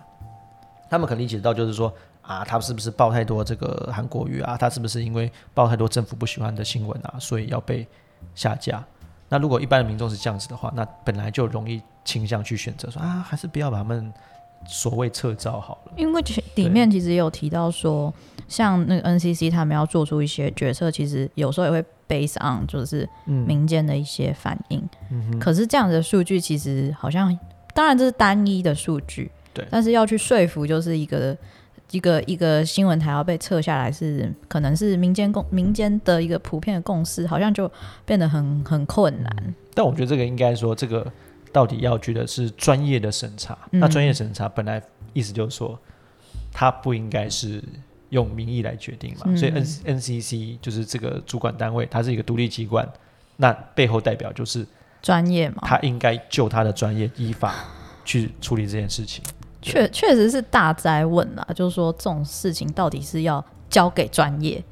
B: 他们可能理解到就是说啊，他是不是报太多这个韩国语啊？他是不是因为报太多政府不喜欢的新闻啊，所以要被下架？那如果一般的民众是这样子的话，那本来就容易倾向去选择说啊，还是不要把他们所谓撤照好了。
A: 因为其里面其实也有提到说，像那个 NCC 他们要做出一些决策，其实有时候也会 base on 就是民间的一些反应。
B: 嗯
A: 可是这样的数据其实好像，当然这是单一的数据，
B: 对
A: 但是要去说服就是一个一个一个新闻台要被撤下来是，可能是民间共民间的一个普遍的共识，好像就变得很很困难。
B: 但我觉得这个应该说，这个到底要去的是专业的审查。
A: 嗯
B: 那专业审查本来意思就是说，它不应该是用民意来决定嘛。
A: 嗯
B: 所以 N NCC 就是这个主管单位，它是一个独立机关，那背后代表就是
A: 专业嘛，
B: 他应该就他的专业依法去处理这件事情。
A: 确确实是大灾问啦，就是说这种事情到底是要交给专业，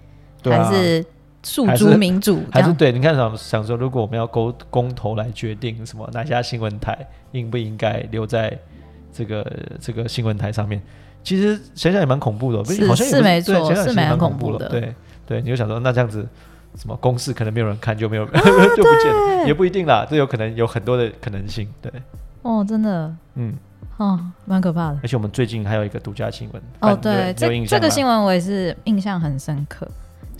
B: 对啊。
A: 还是诉诸民主这？
B: 还是对，你看想想说，如果我们要公公投来决定什么哪家新闻台应不应该留在这个这个新闻台上面，其实想想也蛮恐怖的，不
A: 是
B: 好像也不
A: 是没错
B: 对想想
A: 是蛮恐怖的。
B: 对对，你就想说，那这样子什么公式可能没有人看，就没有 就不见了，也不一定啦，这有可能有很多的可能性，对，
A: 哦，真的。
B: 嗯，
A: 哦，蛮可怕的。
B: 而且我们最近还有一个独家新闻
A: 哦，对，这这个新闻我也是印象很深刻，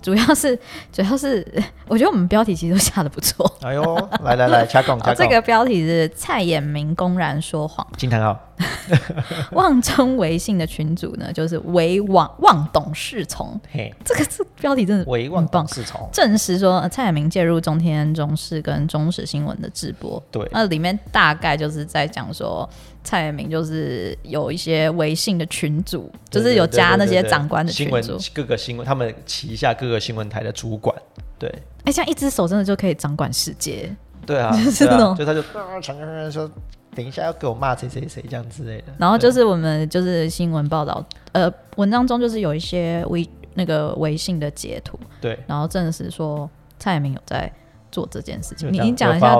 A: 主要是 主要是 我觉得我们标题其实都下的不错。
B: 哎呦，来来来，掐杠掐
A: 哦，这，个标题是蔡衍明公然说谎，
B: 惊叹号，
A: 妄称微信的群主呢，就是唯妄妄懂事从。
B: 嘿，
A: 这个这标题真的
B: 唯望
A: 很棒。
B: 董事从，
A: 证实说呃蔡衍明介入中天、中视跟中时新闻的直播，
B: 对，
A: 那里面大概就是在讲说蔡衍明就是有一些微信的群组，就是有加那些长官的群
B: 新闻
A: 组。
B: 各个新闻，他们旗下各个新闻台的主管，对。
A: 哎，这样一只手真的就可以掌管世界。
B: 对啊，
A: 就是那种
B: 就他就啊，常常说等一下要给我骂谁谁谁这样之类的，
A: 然后就是我们就是新闻报道，呃，文章中就是有一些微那个微信的截图，
B: 对，
A: 然后证实说蔡衍明有在做这件事情。你你讲一下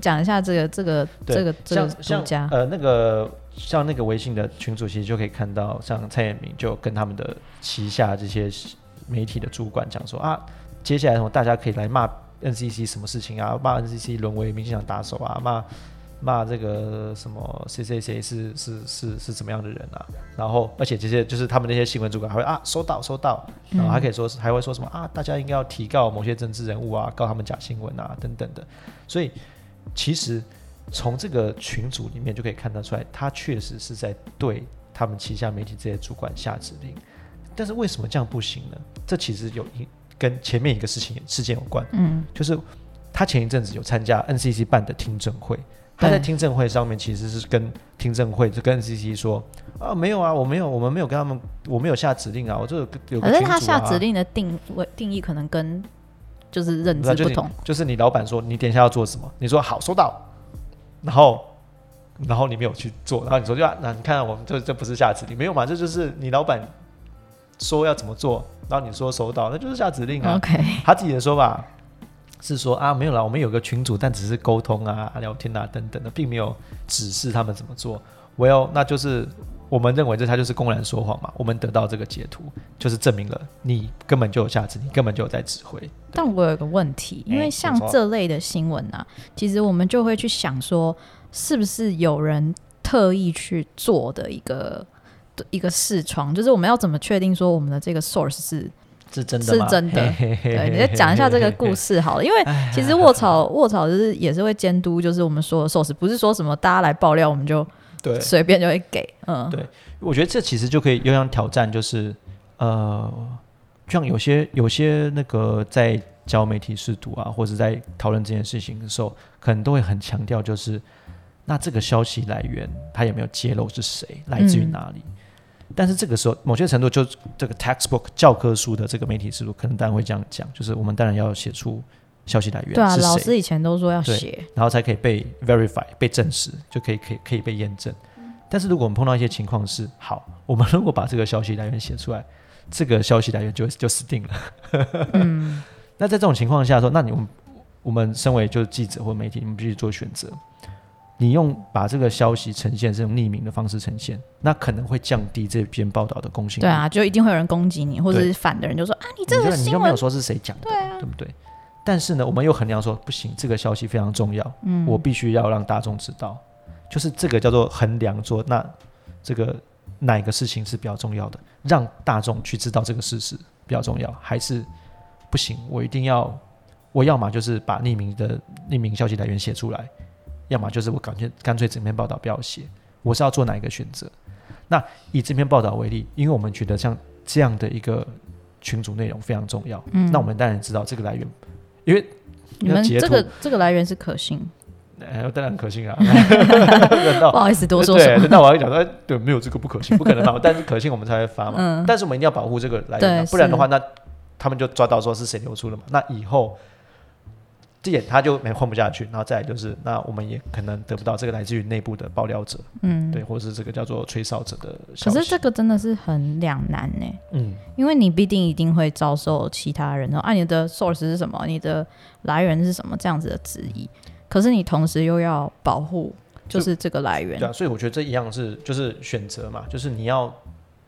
A: 讲一下这个这个这个这个独家。
B: 呃那个像那个微信的群主，其实就可以看到，像蔡衍明就跟他们的旗下这些媒体的主管讲说啊，接下来什么大家可以来骂 NCC 什么事情啊，骂 NCC 沦为民进党打手啊，骂骂这个什么谁谁谁是是是是怎么样的人啊，然后而且这些就是他们那些新闻主管还会啊收到收到，然后还可以说是还会说什么啊，大家应该要提告某些政治人物啊，告他们假新闻啊等等的，所以其实从这个群组里面就可以看得出来，他确实是在对他们旗下媒体这些主管下指令。但是为什么这样不行呢？这其实有一跟前面一个事情事件有关，
A: 嗯，
B: 就是他前一阵子有参加 NCC 办的听证会，他在听证会上面其实是跟听证会就跟 NCC 说啊，没有啊，我没有，我们没有跟他们，我没有下指令啊，我这有个有个
A: 可是他。下指令的定位定义可能跟就是认知不同。
B: 就是你老板说你等一下要做什么，你说好收到，然后然后你没有去做，然后你说就啊，那你看我们这这不是下指令，没有嘛？这就是你老板说要怎么做，然后你说收到，那就是下指令啊。
A: OK，
B: 他自己的说法是说啊，没有啦，我们有个群组，但只是沟通啊、聊天啊等等的，并没有指示他们怎么做。Well，那就是我们认为这他就是公然说谎嘛。我们得到这个截图，就是证明了你根本就有下指，你根本就有在指挥。
A: 但我有一个问题，因为像这类的新闻啊，其实我们就会去想说，是不是有人特意去做的一个一个视窗，就是我们要怎么确定说我们的这个 source 是
B: 是真的吗？
A: 对，你再讲一下这个故事好了，因为其实卧槽卧槽就是也是会监督，就是我们说的 source，不是说什么大家来爆料我们就
B: 对，
A: 随便就会给，嗯，
B: 对我觉得这其实就可以有样挑战，就是呃，像有些有些那个在教媒体试读啊，或者在讨论这件事情的时候，可能都会很强调，就是那这个消息来源它有没有揭露是谁，来自于
A: 嗯
B: 哪里？但是这个时候，某些程度就这个 textbook 教科书的这个媒体制度，可能当然会这样讲，就是我们当然要写出消息来源
A: 对啊，老师以前都说要写，
B: 然后才可以被 verify 被证实，就可以可以可以被验证。但是如果我们碰到一些情况是，好，我们如果把这个消息来源写出来，这个消息来源就就死定了。
A: 嗯，
B: 那在这种情况下说，那你们我们身为就是记者或媒体，你们必须做选择。你用把这个消息呈现是用匿名的方式呈现，那可能会降低这篇报道的公信力。
A: 对啊，就一定会有人攻击你，或者是反的人就说啊，你这个新闻
B: 你又没有说是谁讲的，
A: 对啊
B: 对不对？但是呢，我们又衡量说不行，这个消息非常重要，
A: 嗯
B: 我必须要让大众知道，就是这个叫做衡量说，那这个哪个事情是比较重要的，让大众去知道这个事实比较重要，还是不行？我一定要，我要么就是把匿名的匿名消息来源写出来，要么就是我干脆干脆整篇报道不要写，我是要做哪一个选择？那以这篇报道为例，因为我们觉得像这样的一个群组内容非常重要，
A: 嗯
B: 那我们当然知道这个来源，因为
A: 你们这个这个来源是可信，
B: 呃，当然可信啊。
A: 不好意思多说什
B: 对，
A: 么。
B: 那我要讲说，哎对，没有这个不可信，不可能嘛。但是可信我们才会发嘛。
A: 嗯
B: 但是我们一定要保护这个来源、啊，不然的话，那他们就抓到说是谁流出了嘛。那以后这点他就没混不下去，然后再来就是，那我们也可能得不到这个来自于内部的爆料者，
A: 嗯，
B: 对，或者是这个叫做吹哨者的。
A: 可是这个真的是很两难呢，
B: 嗯，
A: 因为你必定一定会遭受其他人说啊，你的 source 是什么，你的来源是什么这样子的质疑，可是你同时又要保护就是这个来源。
B: 对，啊，所以我觉得这一样是就是选择嘛，就是你要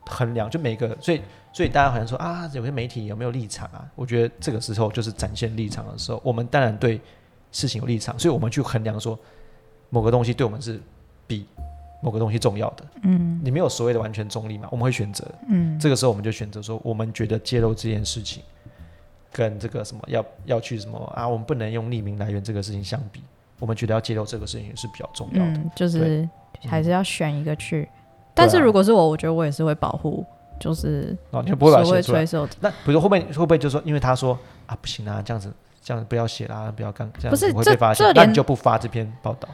B: 衡量，就每个，所以所以大家好像说啊，有些媒体有没有立场啊？我觉得这个时候就是展现立场的时候，我们当然对事情有立场，所以我们去衡量说某个东西对我们是比某个东西重要的。
A: 嗯
B: 你没有所谓的完全中立嘛，我们会选择，
A: 嗯，
B: 这个时候我们就选择说，我们觉得揭露这件事情跟这个什么要要去什么啊，我们不能用匿名来源这个事情相比，我们觉得要揭露这个事情是比较重要的。
A: 嗯，就是还是要选一个去。
B: 啊
A: 但是如果是我，我觉得我也是会保护，就是
B: 然后你就不会把它
A: 所谓
B: 写出来
A: 吹。手
B: 那比如说会不会会不会就说，因为他说啊不行啊，这样子这样子不要写啦，不要干这样子
A: 不是这
B: 会被发现
A: 这，
B: 你就不发这篇报道。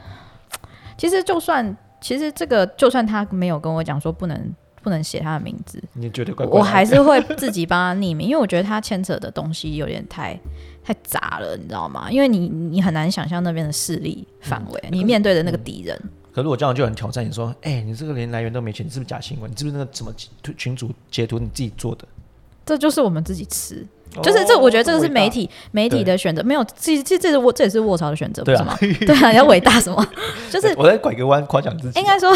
A: 其实就算其实这个就算他没有跟我讲说不能不能写他的名字，
B: 你觉得怪怪的？
A: 我还是会自己帮他匿名，因为我觉得他牵扯的东西有点太太杂了，你知道吗？因为你你很难想象那边的势力范围，
B: 嗯
A: 你面对的那个敌人，
B: 可是我这样就很挑战你说，哎、你这个连来源都没写，你是不是假新闻？你是不是那个什么群主截图你自己做的？
A: 这就是我们自己吃。就是这，我觉得这个是媒体媒体的选择，没有，这这这是我这也是卧槽的选择，不
B: 对啊
A: 是吗？对啊，要伟大什么？就是
B: 我在拐个弯夸奖自己。
A: 应该说，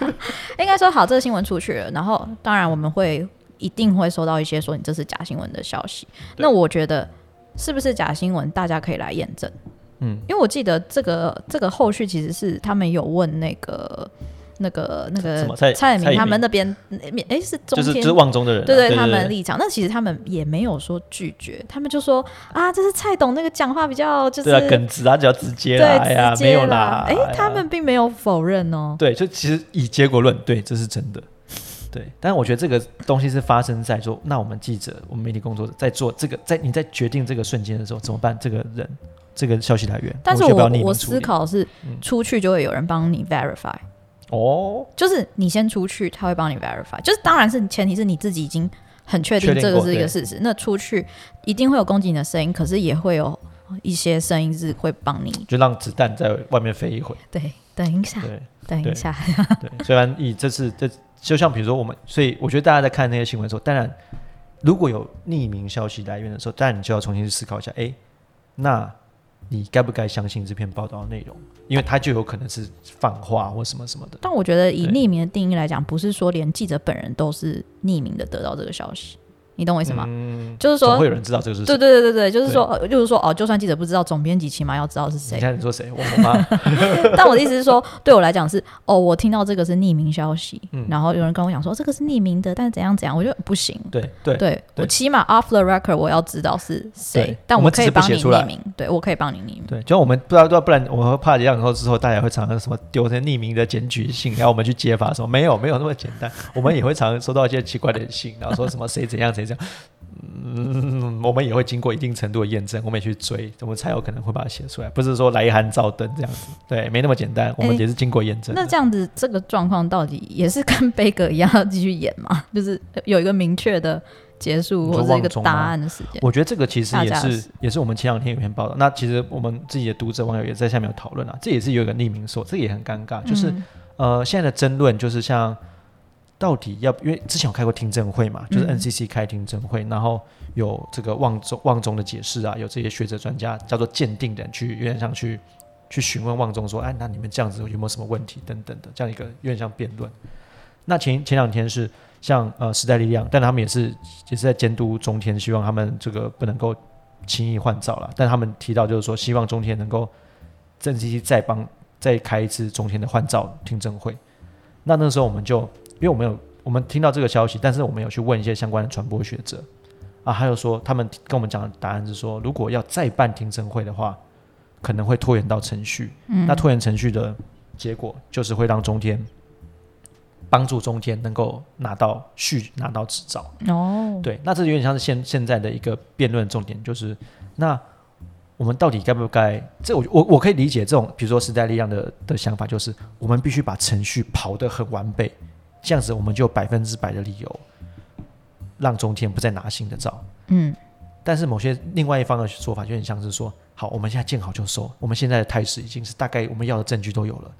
A: 应该说好，这个新闻出去了，然后当然我们会一定会收到一些说你这是假新闻的消息。那我觉得是不是假新闻，大家可以来验证。
B: 嗯，
A: 因为我记得这个这个后续其实是他们有问那个那个那个蔡明
B: 蔡衍明
A: 他们那边，哎是中天。
B: 就是就是望中的人啊、对
A: 对对，他们立场，那其实他们也没有说拒绝，他们就说啊，这是蔡董那个讲话比较就是
B: 对啊，耿直啊，比较直接
A: 对
B: 没有啦，
A: 哎、
B: 呀
A: 他们并没有否认哦。
B: 对，就其实以结果论，对，这是真的。对，但是我觉得这个东西是发生在说，那我们记者、我们媒体工作者在做这个，在你在决定这个瞬间的时候怎么办？这个人，这个消息来源，
A: 但是我
B: 我
A: 思考是
B: 嗯
A: 出去就会有人帮你 verify，
B: 哦，
A: 就是你先出去，他会帮你 verify，就是当然是前提是你自己已经很确定这个是一个事实。那出去一定会有攻击你的声音，可是也会有一些声音是会帮你。
B: 就让子弹在外面飞一回。
A: 对，等一下，
B: 对
A: 等一下，
B: 对，虽然以这次这就像比如说我们，所以我觉得大家在看那些新闻的时候，当然如果有匿名消息来源的时候，当然你就要重新去思考一下，哎，那你该不该相信这篇报道的内容？因为它就有可能是放话或什么什么的。
A: 但我觉得以匿名的定义来讲，不是说连记者本人都是匿名的得到这个消息，你懂我意思吗？
B: 嗯，
A: 就是说
B: 会有人知道这个是谁。
A: 对对对对对，就是说，呃就是说，哦，就算记者不知道，总编辑起码要知道是谁你。
B: 看你说谁？我妈。
A: 但我的意思是说，对我来讲是，哦，我听到这个是匿名消息，
B: 嗯
A: 然后有人跟我讲说这个是匿名的，但是怎样怎样，我觉得不行。
B: 对对
A: 对我起码 off the record 我要知道是谁，但
B: 我
A: 可以帮你匿名，对我可以帮你匿名。
B: 对，就我们不知道，不然我们会怕这样以后之后，大家会产生什么丢成匿名的检举信，然后我们去揭发说没有没有那么简单，我们也会常常收到一些奇怪的信，然后说什么谁怎样谁怎样，嗯，我们也会经过一定程度的验证，我们也去追，我们才有可能会把它写出来，不是说来一函照登这样子，对，没那么简单，我们
A: 哎
B: 也是经过验证的。
A: 那这样子，这个状况到底也是跟贝格一样要继续演吗？就是有一个明确的结束或者一个答案的时间？
B: 我觉得这个其实也
A: 是
B: 也是我们前两天有篇报道，那其实我们自己的读者网友也在下面有讨论啊，这也是有一个匿名说，这个也很尴尬，就是、
A: 嗯
B: 呃现在的争论就是像到底要因为之前有开过听证会嘛，就是
A: 嗯
B: NCC 开听证会，然后有这个望中望中的解释啊，有这些学者专家叫做鉴定人去有点像去去询问旺中说，哎，那你们这样子有没有什么问题等等的，这样一个有点像辩论。那前前两天是像呃时代力量，但他们也是也是在监督中天，希望他们这个不能够轻易换照了。但他们提到就是说，希望中天能够正式再帮再开一次中天的换照听证会。那那时候我们就因为我们有我们听到这个消息，但是我们有去问一些相关的传播学者啊，还有说他们跟我们讲的答案是说，如果要再办听证会的话，可能会拖延到程序。
A: 嗯
B: 那拖延程序的结果就是会让中天帮助中天能够拿到续拿到执照。
A: 哦，
B: 对，那这有点像是现现在的一个辩论重点，就是那我们到底该不该？这我我我可以理解这种，比如说时代力量的的想法，就是我们必须把程序跑得很完备，这样子我们就百分之百的理由让中天不再拿新的照。
A: 嗯
B: 但是某些另外一方的说法就很像是说，好，我们现在见好就收，我们现在的态势已经是大概我们要的证据都有了，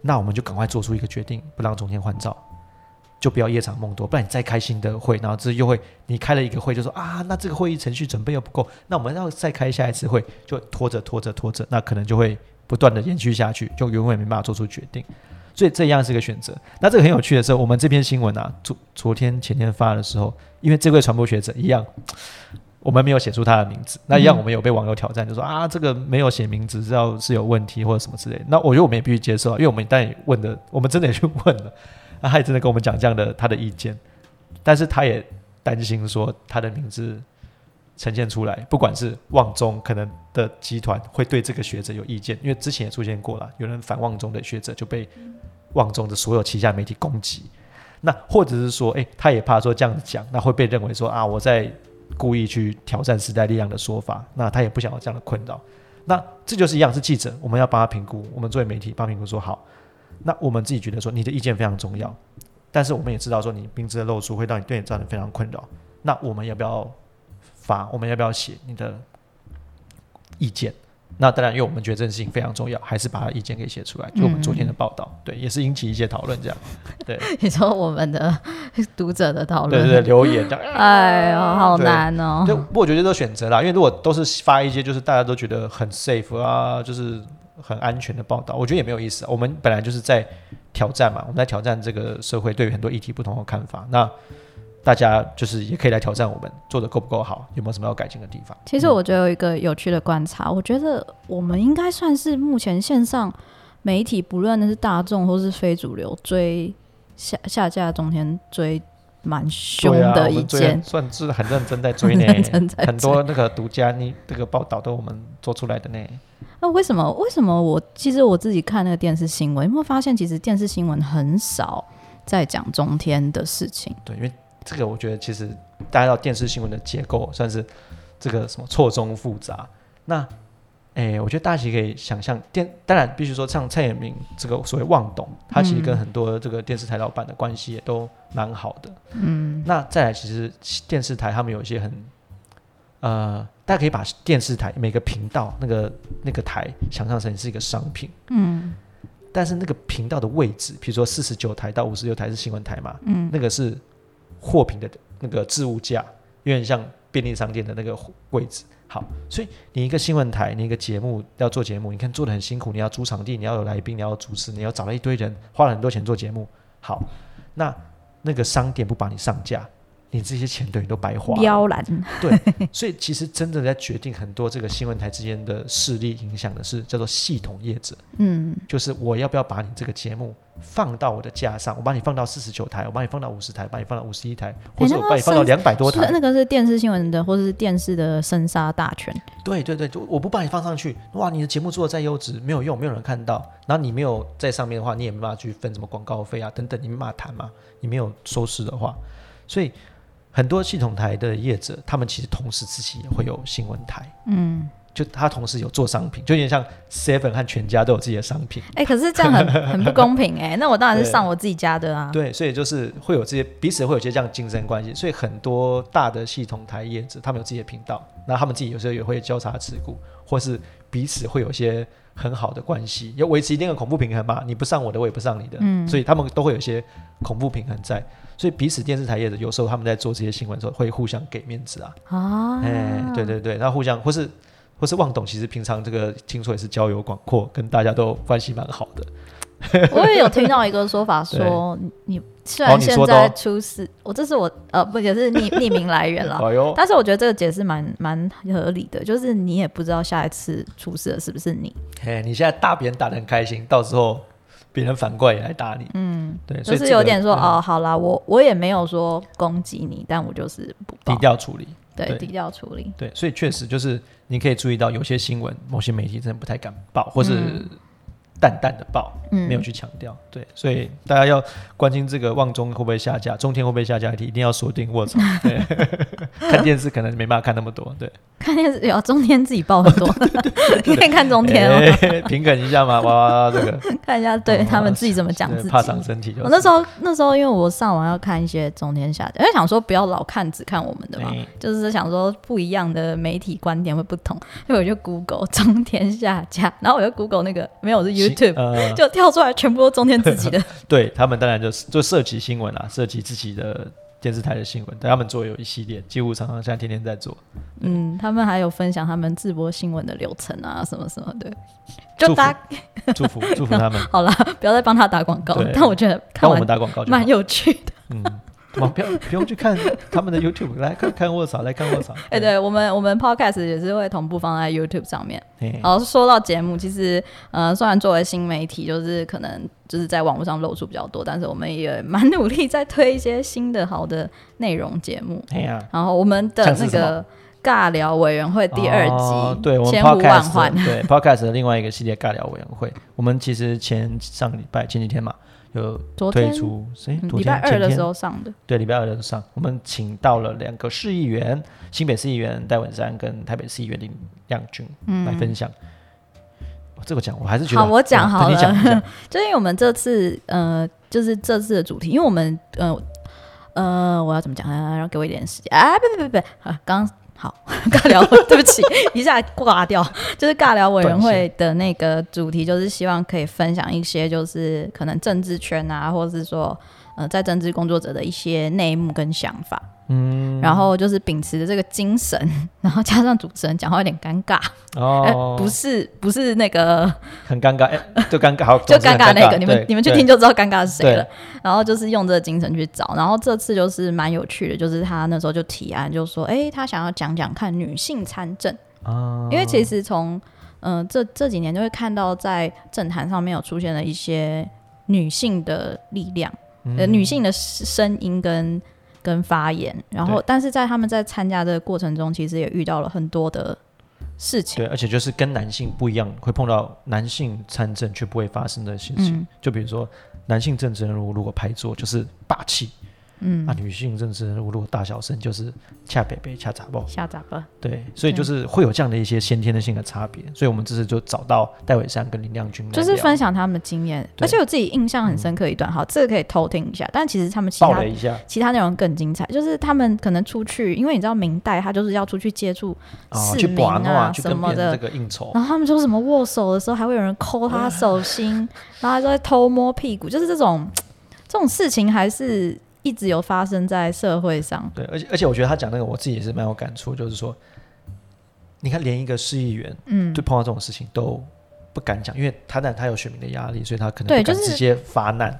B: 那我们就赶快做出一个决定，不让中天换照，就不要夜长梦多，不然你再开新的会，然后这又会你开了一个会就说啊，那这个会议程序准备又不够，那我们要再开下一次会，就拖着拖着拖着，那可能就会不断的延续下去，就永远没办法做出决定。所以这样是个选择。那这个很有趣的是，我们这篇新闻啊，昨昨天前天发的时候，因为这位传播学者一样，我们没有写出他的名字，那一样我们有被网友挑战，就说啊，这个没有写名字，知道是有问题或者什么之类的。那我觉得我们也必须接受啊，因为我们当然也问的，我们真的也去问了，那 他也真的跟我们讲这样的他的意见，但是他也担心说他的名字呈现出来，不管是旺中可能的集团会对这个学者有意见，因为之前也出现过了，有人反旺中的学者就被旺中的所有旗下媒体攻击。那或者是说，诶，他也怕说这样子讲，那会被认为说啊，我在故意去挑战时代力量的说法，那他也不想要这样的困扰。那这就是一样是记者，我们要帮他评估，我们作为媒体帮评估说好，那我们自己觉得说你的意见非常重要，但是我们也知道说你名字的露出会让你对你造成非常困扰，那我们要不要发？我们要不要写你的意见？那当然，因为我们觉得这件事情非常重要，还是把他意见给写出来。就我们昨天的报道，对，也是引起一些讨论，这样，对，
A: 你说我们的 读者的讨论，
B: 对对对，留言这样。
A: 哎呦，好难哦。
B: 就不过我觉得都选择啦，因为如果都是发一些就是大家都觉得很 safe 啊，就是很安全的报道，我觉得也没有意思啊。我们本来就是在挑战嘛，我们在挑战这个社会对于很多议题不同的看法。那大家就是也可以来挑战我们做的够不够好，有没有什么要改进的地方？
A: 其实我觉得有一个有趣的观察，我觉得我们应该算是目前线上媒体，不论是大众或是非主流，追下下架中天追蛮凶的一件。
B: 算是很认真在追呢
A: 很
B: 多那个独家你这个报道都我们做出来的呢。
A: 那为什么？为什么我其实我自己看那个电视新闻，有没有发现其实电视新闻很少在讲中天的事情？
B: 对，因为这个我觉得其实大家知道电视新闻的结构算是这个什么错综复杂。那诶，我觉得大家其实可以想象，电当然必须说像蔡衍明这个所谓望董，他其实跟很多这个电视台老板的关系也都蛮好的。
A: 嗯，
B: 那再来，其实电视台他们有一些很呃，大家可以把电视台每个频道那个那个台想象成是一个商品。
A: 嗯
B: 但是那个频道的位置，比如说四十九台到五十六台是新闻台嘛，
A: 嗯
B: 那个是货品的那个置物架，有点像便利商店的那个柜子。好，所以你一个新闻台，你一个节目要做节目，你看做的很辛苦，你要租场地，你要有来宾，你要主持，你要找了一堆人，花了很多钱做节目。好，那那个商店不把你上架，你这些钱等于都白花了。
A: 标蓝，
B: 所以其实真的在决定很多这个新闻台之间的势力影响的是叫做系统业者。
A: 嗯
B: 就是我要不要把你这个节目放到我的架上？我把你放到四十九台，我把你放到五十台，把你放到五十一台，或者我把你放到
A: 是
B: 两百多台。
A: 是那个是电视新闻的，或者是电视的生杀大权。
B: 对对对，就我不把你放上去，哇，你的节目做的再优质没有用，没有人看到。然后你没有在上面的话，你也没办法去分什么广告费啊等等，你没办法谈嘛。你没有收视的话，所以很多系统台的业者，他们其实同时自己也会有新闻台。
A: 嗯，
B: 就他同时有做商品，就有点像 Seven 和全家都有自己的商品。
A: 哎、可是这样很很不公平哎、那我当然是上我自己家的啊。
B: 对，所以就是会有这些彼此会有些这样竞争关系，所以很多大的系统台业者他们有自己的频道，那他们自己有时候也会交叉持股，或是彼此会有一些很好的关系，要维持一定的恐怖平衡嘛，你不上我的，我也不上你的，
A: 嗯。
B: 所以他们都会有一些恐怖平衡在，所以彼此电视台业者有时候他们在做这些新闻的时候会互相给面子啊，
A: 啊，
B: 哎、对对对，那互相或是或是旺董，其实平常这个听说也是交友广阔，跟大家都关系蛮好的。
A: 我也有听到一个说法说，你虽
B: 哦
A: 然现在出事，我这是我呃不也是匿匿名来源了。但是我觉得这个解释蛮蛮合理的，就是你也不知道下一次出事的是不是你，
B: 嘿，你现在打别人打的很开心，到时候别人反过来也来打你。
A: 嗯，
B: 对，
A: 就是有点说、
B: 嗯
A: 哦，好啦，我我也没有说攻击你，但我就是不
B: 低，调处理。对
A: 对。低调处理，
B: 对，所以确实就是你可以注意到，有些新闻某些媒体真的不太敢报，或是淡淡的报，
A: 嗯
B: 没有去强调。对，所以大家要关心这个旺中会不会下架，中天会不会下架，一定要锁定卧槽。对，看电视可能没办法看那么多。对，
A: 看电视有中天自己报很多，你可以看中天哦，
B: 哎平衡一下嘛，哇哇，这个
A: 看一下对
B: 哦
A: 他们自己怎么讲自己。
B: 怕伤身体就。
A: 我那时候那时候因为我上网要看一些中天下架，因为想说不要老看只看我们的嘛，
B: 哎
A: 就是想说不一样的媒体观点会不同，所以我就 Google 中天下架，然后我就 Google 那个没有我是
B: 新
A: YouTube，、
B: 呃，
A: 就跳出来全部都中天自己的，
B: 对他们当然就是就涉及新闻啦，涉及自己的电视台的新闻，但他们做有一系列，几乎常常现在天天在做。
A: 嗯，他们还有分享他们直播新闻的流程啊，什么什么的，就大家
B: 祝福祝福他们，
A: 好啦，不要再帮他打广告
B: 对，
A: 但我觉得看
B: 我们打广告
A: 蛮。有趣的。
B: 嗯，哇，不要不用去看他们的 YouTube，来看看卧槽，来看卧槽。
A: 哎、对我们我们 Podcast 也是会同步放在 YouTube 上面。
B: 嘿，
A: 然后说到节目，其实呃，虽然作为新媒体，就是可能就是在网络上露出比较多，但是我们也蛮努力在推一些新的好的内容节目。
B: 哎呀，
A: 然后我们的那个尬聊委员会第二集，
B: 哦对我们
A: 千呼万
B: Podcast
A: 唤，
B: 对 Podcast 的另外一个系列尬聊委员会，我们其实前上个礼拜前几天嘛，有推出，
A: 礼拜二的时候上的。
B: 对，礼拜二的时候上，我们请到了两个市议员，新北市议员戴文山跟台北市议员林亮君来分享。哦这个讲我还是觉得
A: 嗯好我讲
B: 嗯
A: 好
B: 了
A: 就因为我们这次呃，就是这次的主题，因为我们呃呃，我要怎么讲啊？然后给我一点时间啊！不不不不，啊，刚好 尬聊，对不起，一下挂掉。就是尬聊委员会的那个主题，就是希望可以分享一些，就是可能政治圈啊，或者是说呃，在政治工作者的一些内幕跟想法。
B: 嗯，
A: 然后就是秉持着这个精神，然后加上主持人讲话有点尴尬，哎、
B: 哦，
A: 不是不是那个
B: 很尴尬，哎，就尴尬，好，
A: 就尴尬那个，你们你们去听就知道尴尬是谁了。然后就是用这个精神去找，然后这次就是蛮有趣的，就是他那时候就提案，就说，哎，他想要讲讲看女性参政，
B: 啊，
A: 因为其实从嗯、呃这这几年就会看到在政坛上面有出现了一些女性的力量，
B: 嗯。
A: 呃，女性的声音跟跟发言，然后但是在他们在参加的过程中，其实也遇到了很多的事情。
B: 对，而且就是跟男性不一样，会碰到男性参政却不会发生的事情。
A: 嗯
B: 就比如说，男性政治人物如果拍桌就是霸气，
A: 嗯
B: 啊，，女性政治人物如果大小声就是恰北北恰杂爆。
A: 下杂吧。
B: 对，所以就是会有这样的一些先天的性的差别。所以我们这次就找到戴伟山跟林亮君
A: 就是分享他们的经验，而且我自己印象很深刻一段，好，这个可以偷听一下。但其实他们其他
B: 一下
A: 其他内容更精彩，就是他们可能出去，因为你知道明代他就是要出去接触
B: 哦，去
A: 市民
B: 玩
A: 啊
B: 去
A: 什么的
B: 这，个应酬。
A: 然后他们说什么握手的时候还会有人抠他手心，然后还在偷摸屁股，就是这种这种事情还是一直有发生在社会上。
B: 对，而且而且我觉得他讲那个我自己也是蛮有感触，就是说，你看连一个市议员
A: 嗯
B: 就，碰到这种事情都不敢讲，因为他但他有选民的压力，所以他可能
A: 就是
B: 不敢直接发难。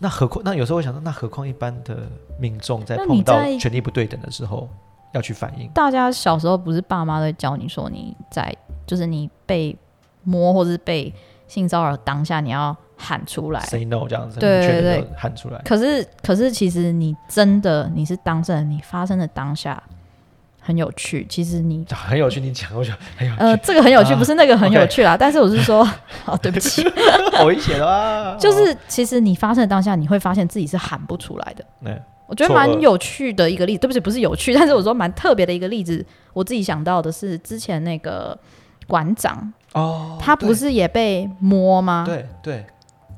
B: 那何况那有时候会想到，那何况一般的民众在碰到权力不对等的时候要去反应，
A: 大家小时候不是爸妈都教你说你在就是你被摸或是被性骚扰当下你要喊出来。
B: say no 这样子，
A: 对对
B: 对喊出来。
A: 可是可是其实你真的你是当事人，你发生的当下很有趣。其实你
B: 很有趣，你讲，我觉得很有趣，
A: 呃这个很有趣，
B: 啊
A: 不是那个很有趣啦。但是我是说，哦对不起，
B: 好 危险啊！
A: 就是其实你发生的当下，你会发现自己是喊不出来的。
B: 对
A: 我觉得蛮有趣的一个例子，对不起，不是有趣，但是我说蛮特别的一个例子。我自己想到的是之前那个馆长，
B: 哦，
A: 他不是也被摸吗？
B: 对对，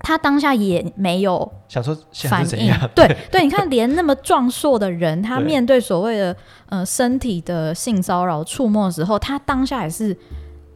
A: 他当下也没有
B: 想说现在
A: 反应
B: 是怎样？。
A: 对对，你看，连那么壮硕的人，他面对所谓的呃身体的性骚扰触摸的时候，他当下也是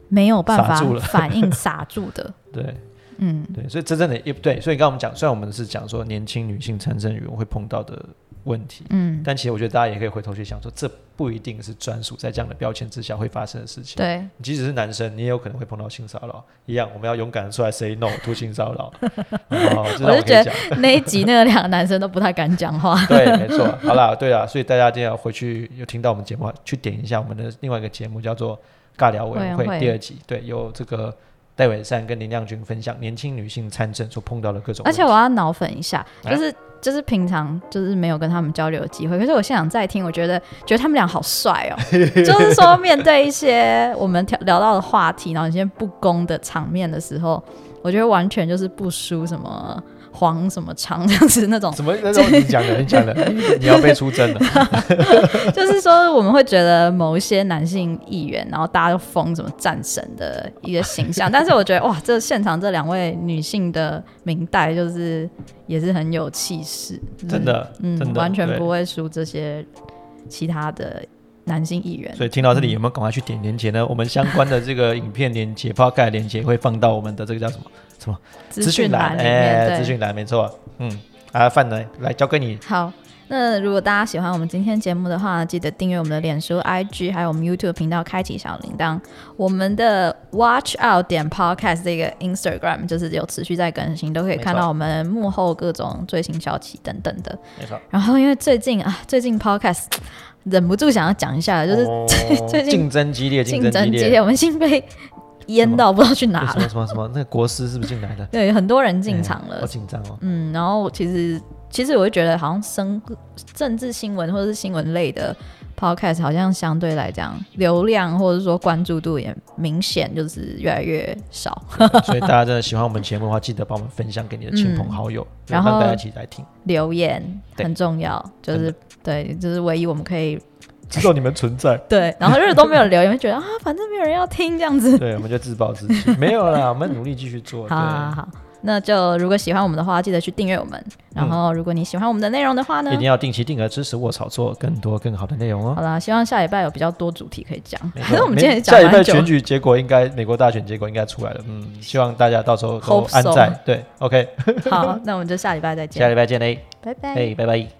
A: 没有办法反应傻住的。
B: 对
A: 嗯，
B: 对，所以真正的也对，所以刚刚我们讲，虽然我们是讲说年轻女性参政员会碰到的问题。
A: 嗯，
B: 但其实我觉得大家也可以回头去想说，这不一定是专属在这样的标签之下会发生的事情。
A: 对，
B: 即使是男生，你也有可能会碰到性骚扰，一样，我们要勇敢的出来 say no to 性骚扰。哦，
A: 我就觉。得那一集那个两个男生都不太敢讲话。
B: 对，没错。好啦，对啦，所以大家一定要回去有听到我们节目，去点一下我们的另外一个节目，叫做《尬聊委员会第二集。对，有这个戴伟善跟林亮君分享年轻女性参政所碰到的各种。
A: 而且我要脑粉一下，
B: 哎
A: 就是就是平常就是没有跟他们交流的机会，可是我现场再听，我觉得觉得他们俩好帅哦。就是说面对一些我们聊聊到的话题，然后一些不公的场面的时候，我觉得完全就是不输什么黄什么长这样子那种。
B: 什么那种你讲的，你讲的，你要被出征了。
A: 就是说我们会觉得某一些男性议员，然后大家都封什么战神的一个形象，但是我觉得哇，这现场这两位女性的明代就是也是很有气势，
B: 真的，
A: 嗯，完全不会输这些其他的男性议员。
B: 所以听到这里有没有赶快去点连接呢？我们相关的这个影片连接、podcast 连接会放到我们的这个叫什么什么
A: 资讯栏
B: 哎，资讯栏没错。嗯，啊，范来来交给你。
A: 好，那如果大家喜欢我们今天节目的话，记得订阅我们的脸书、IG，还有我们 YouTube 频道，开启小铃铛。我们的 Watch Out 点 Podcast 这个 Instagram 就是有持续在更新，都可以看到我们幕后各种最新消息等等的。
B: 没错，
A: 然后因为最近啊，最近 Podcast 忍不住想要讲一下，就是
B: 哦
A: 最近
B: 竞争激烈，
A: 竞
B: 争激烈。
A: 我们已经被淹到不知道去哪了
B: 什么。什么什么？那个国师是不是进来的？
A: 对，很多人进场了
B: 哎好。紧张哦。
A: 嗯，然后其实其实我会觉得，好像生政治新闻或者是新闻类的 podcast，好像相对来讲流量或者说关注度也明显就是越来越少。
B: 所以大家真的喜欢我们节目的话，记得帮我们分享给你的亲朋好友，
A: 嗯 然后
B: 让大家一起来听，
A: 留言很重要，就是对，就是唯一我们可以
B: 知道你们存在。
A: 对，然后如果都没有留言，会觉得啊，反正没有人要听这样子。
B: 对，我们就自暴自弃。没有啦，我们努力继续做。
A: 好好
B: 对，
A: 好，那就如果喜欢我们的话，记得去订阅我们。然后如果你喜欢我们的内容的话呢
B: 一，定要定期定额支持卧草做更多更好的内容哦
A: 好。啦，希望下礼拜有比较多主题可以讲。
B: 没
A: 可是我们今天
B: 下礼拜选举结果应该美国大选结果应该出来了，嗯，希望大家到时候都安在。对，OK，
A: 好，那我们就下礼拜再见
B: 下，礼拜见嘞，
A: 拜拜。
B: 哎，拜拜。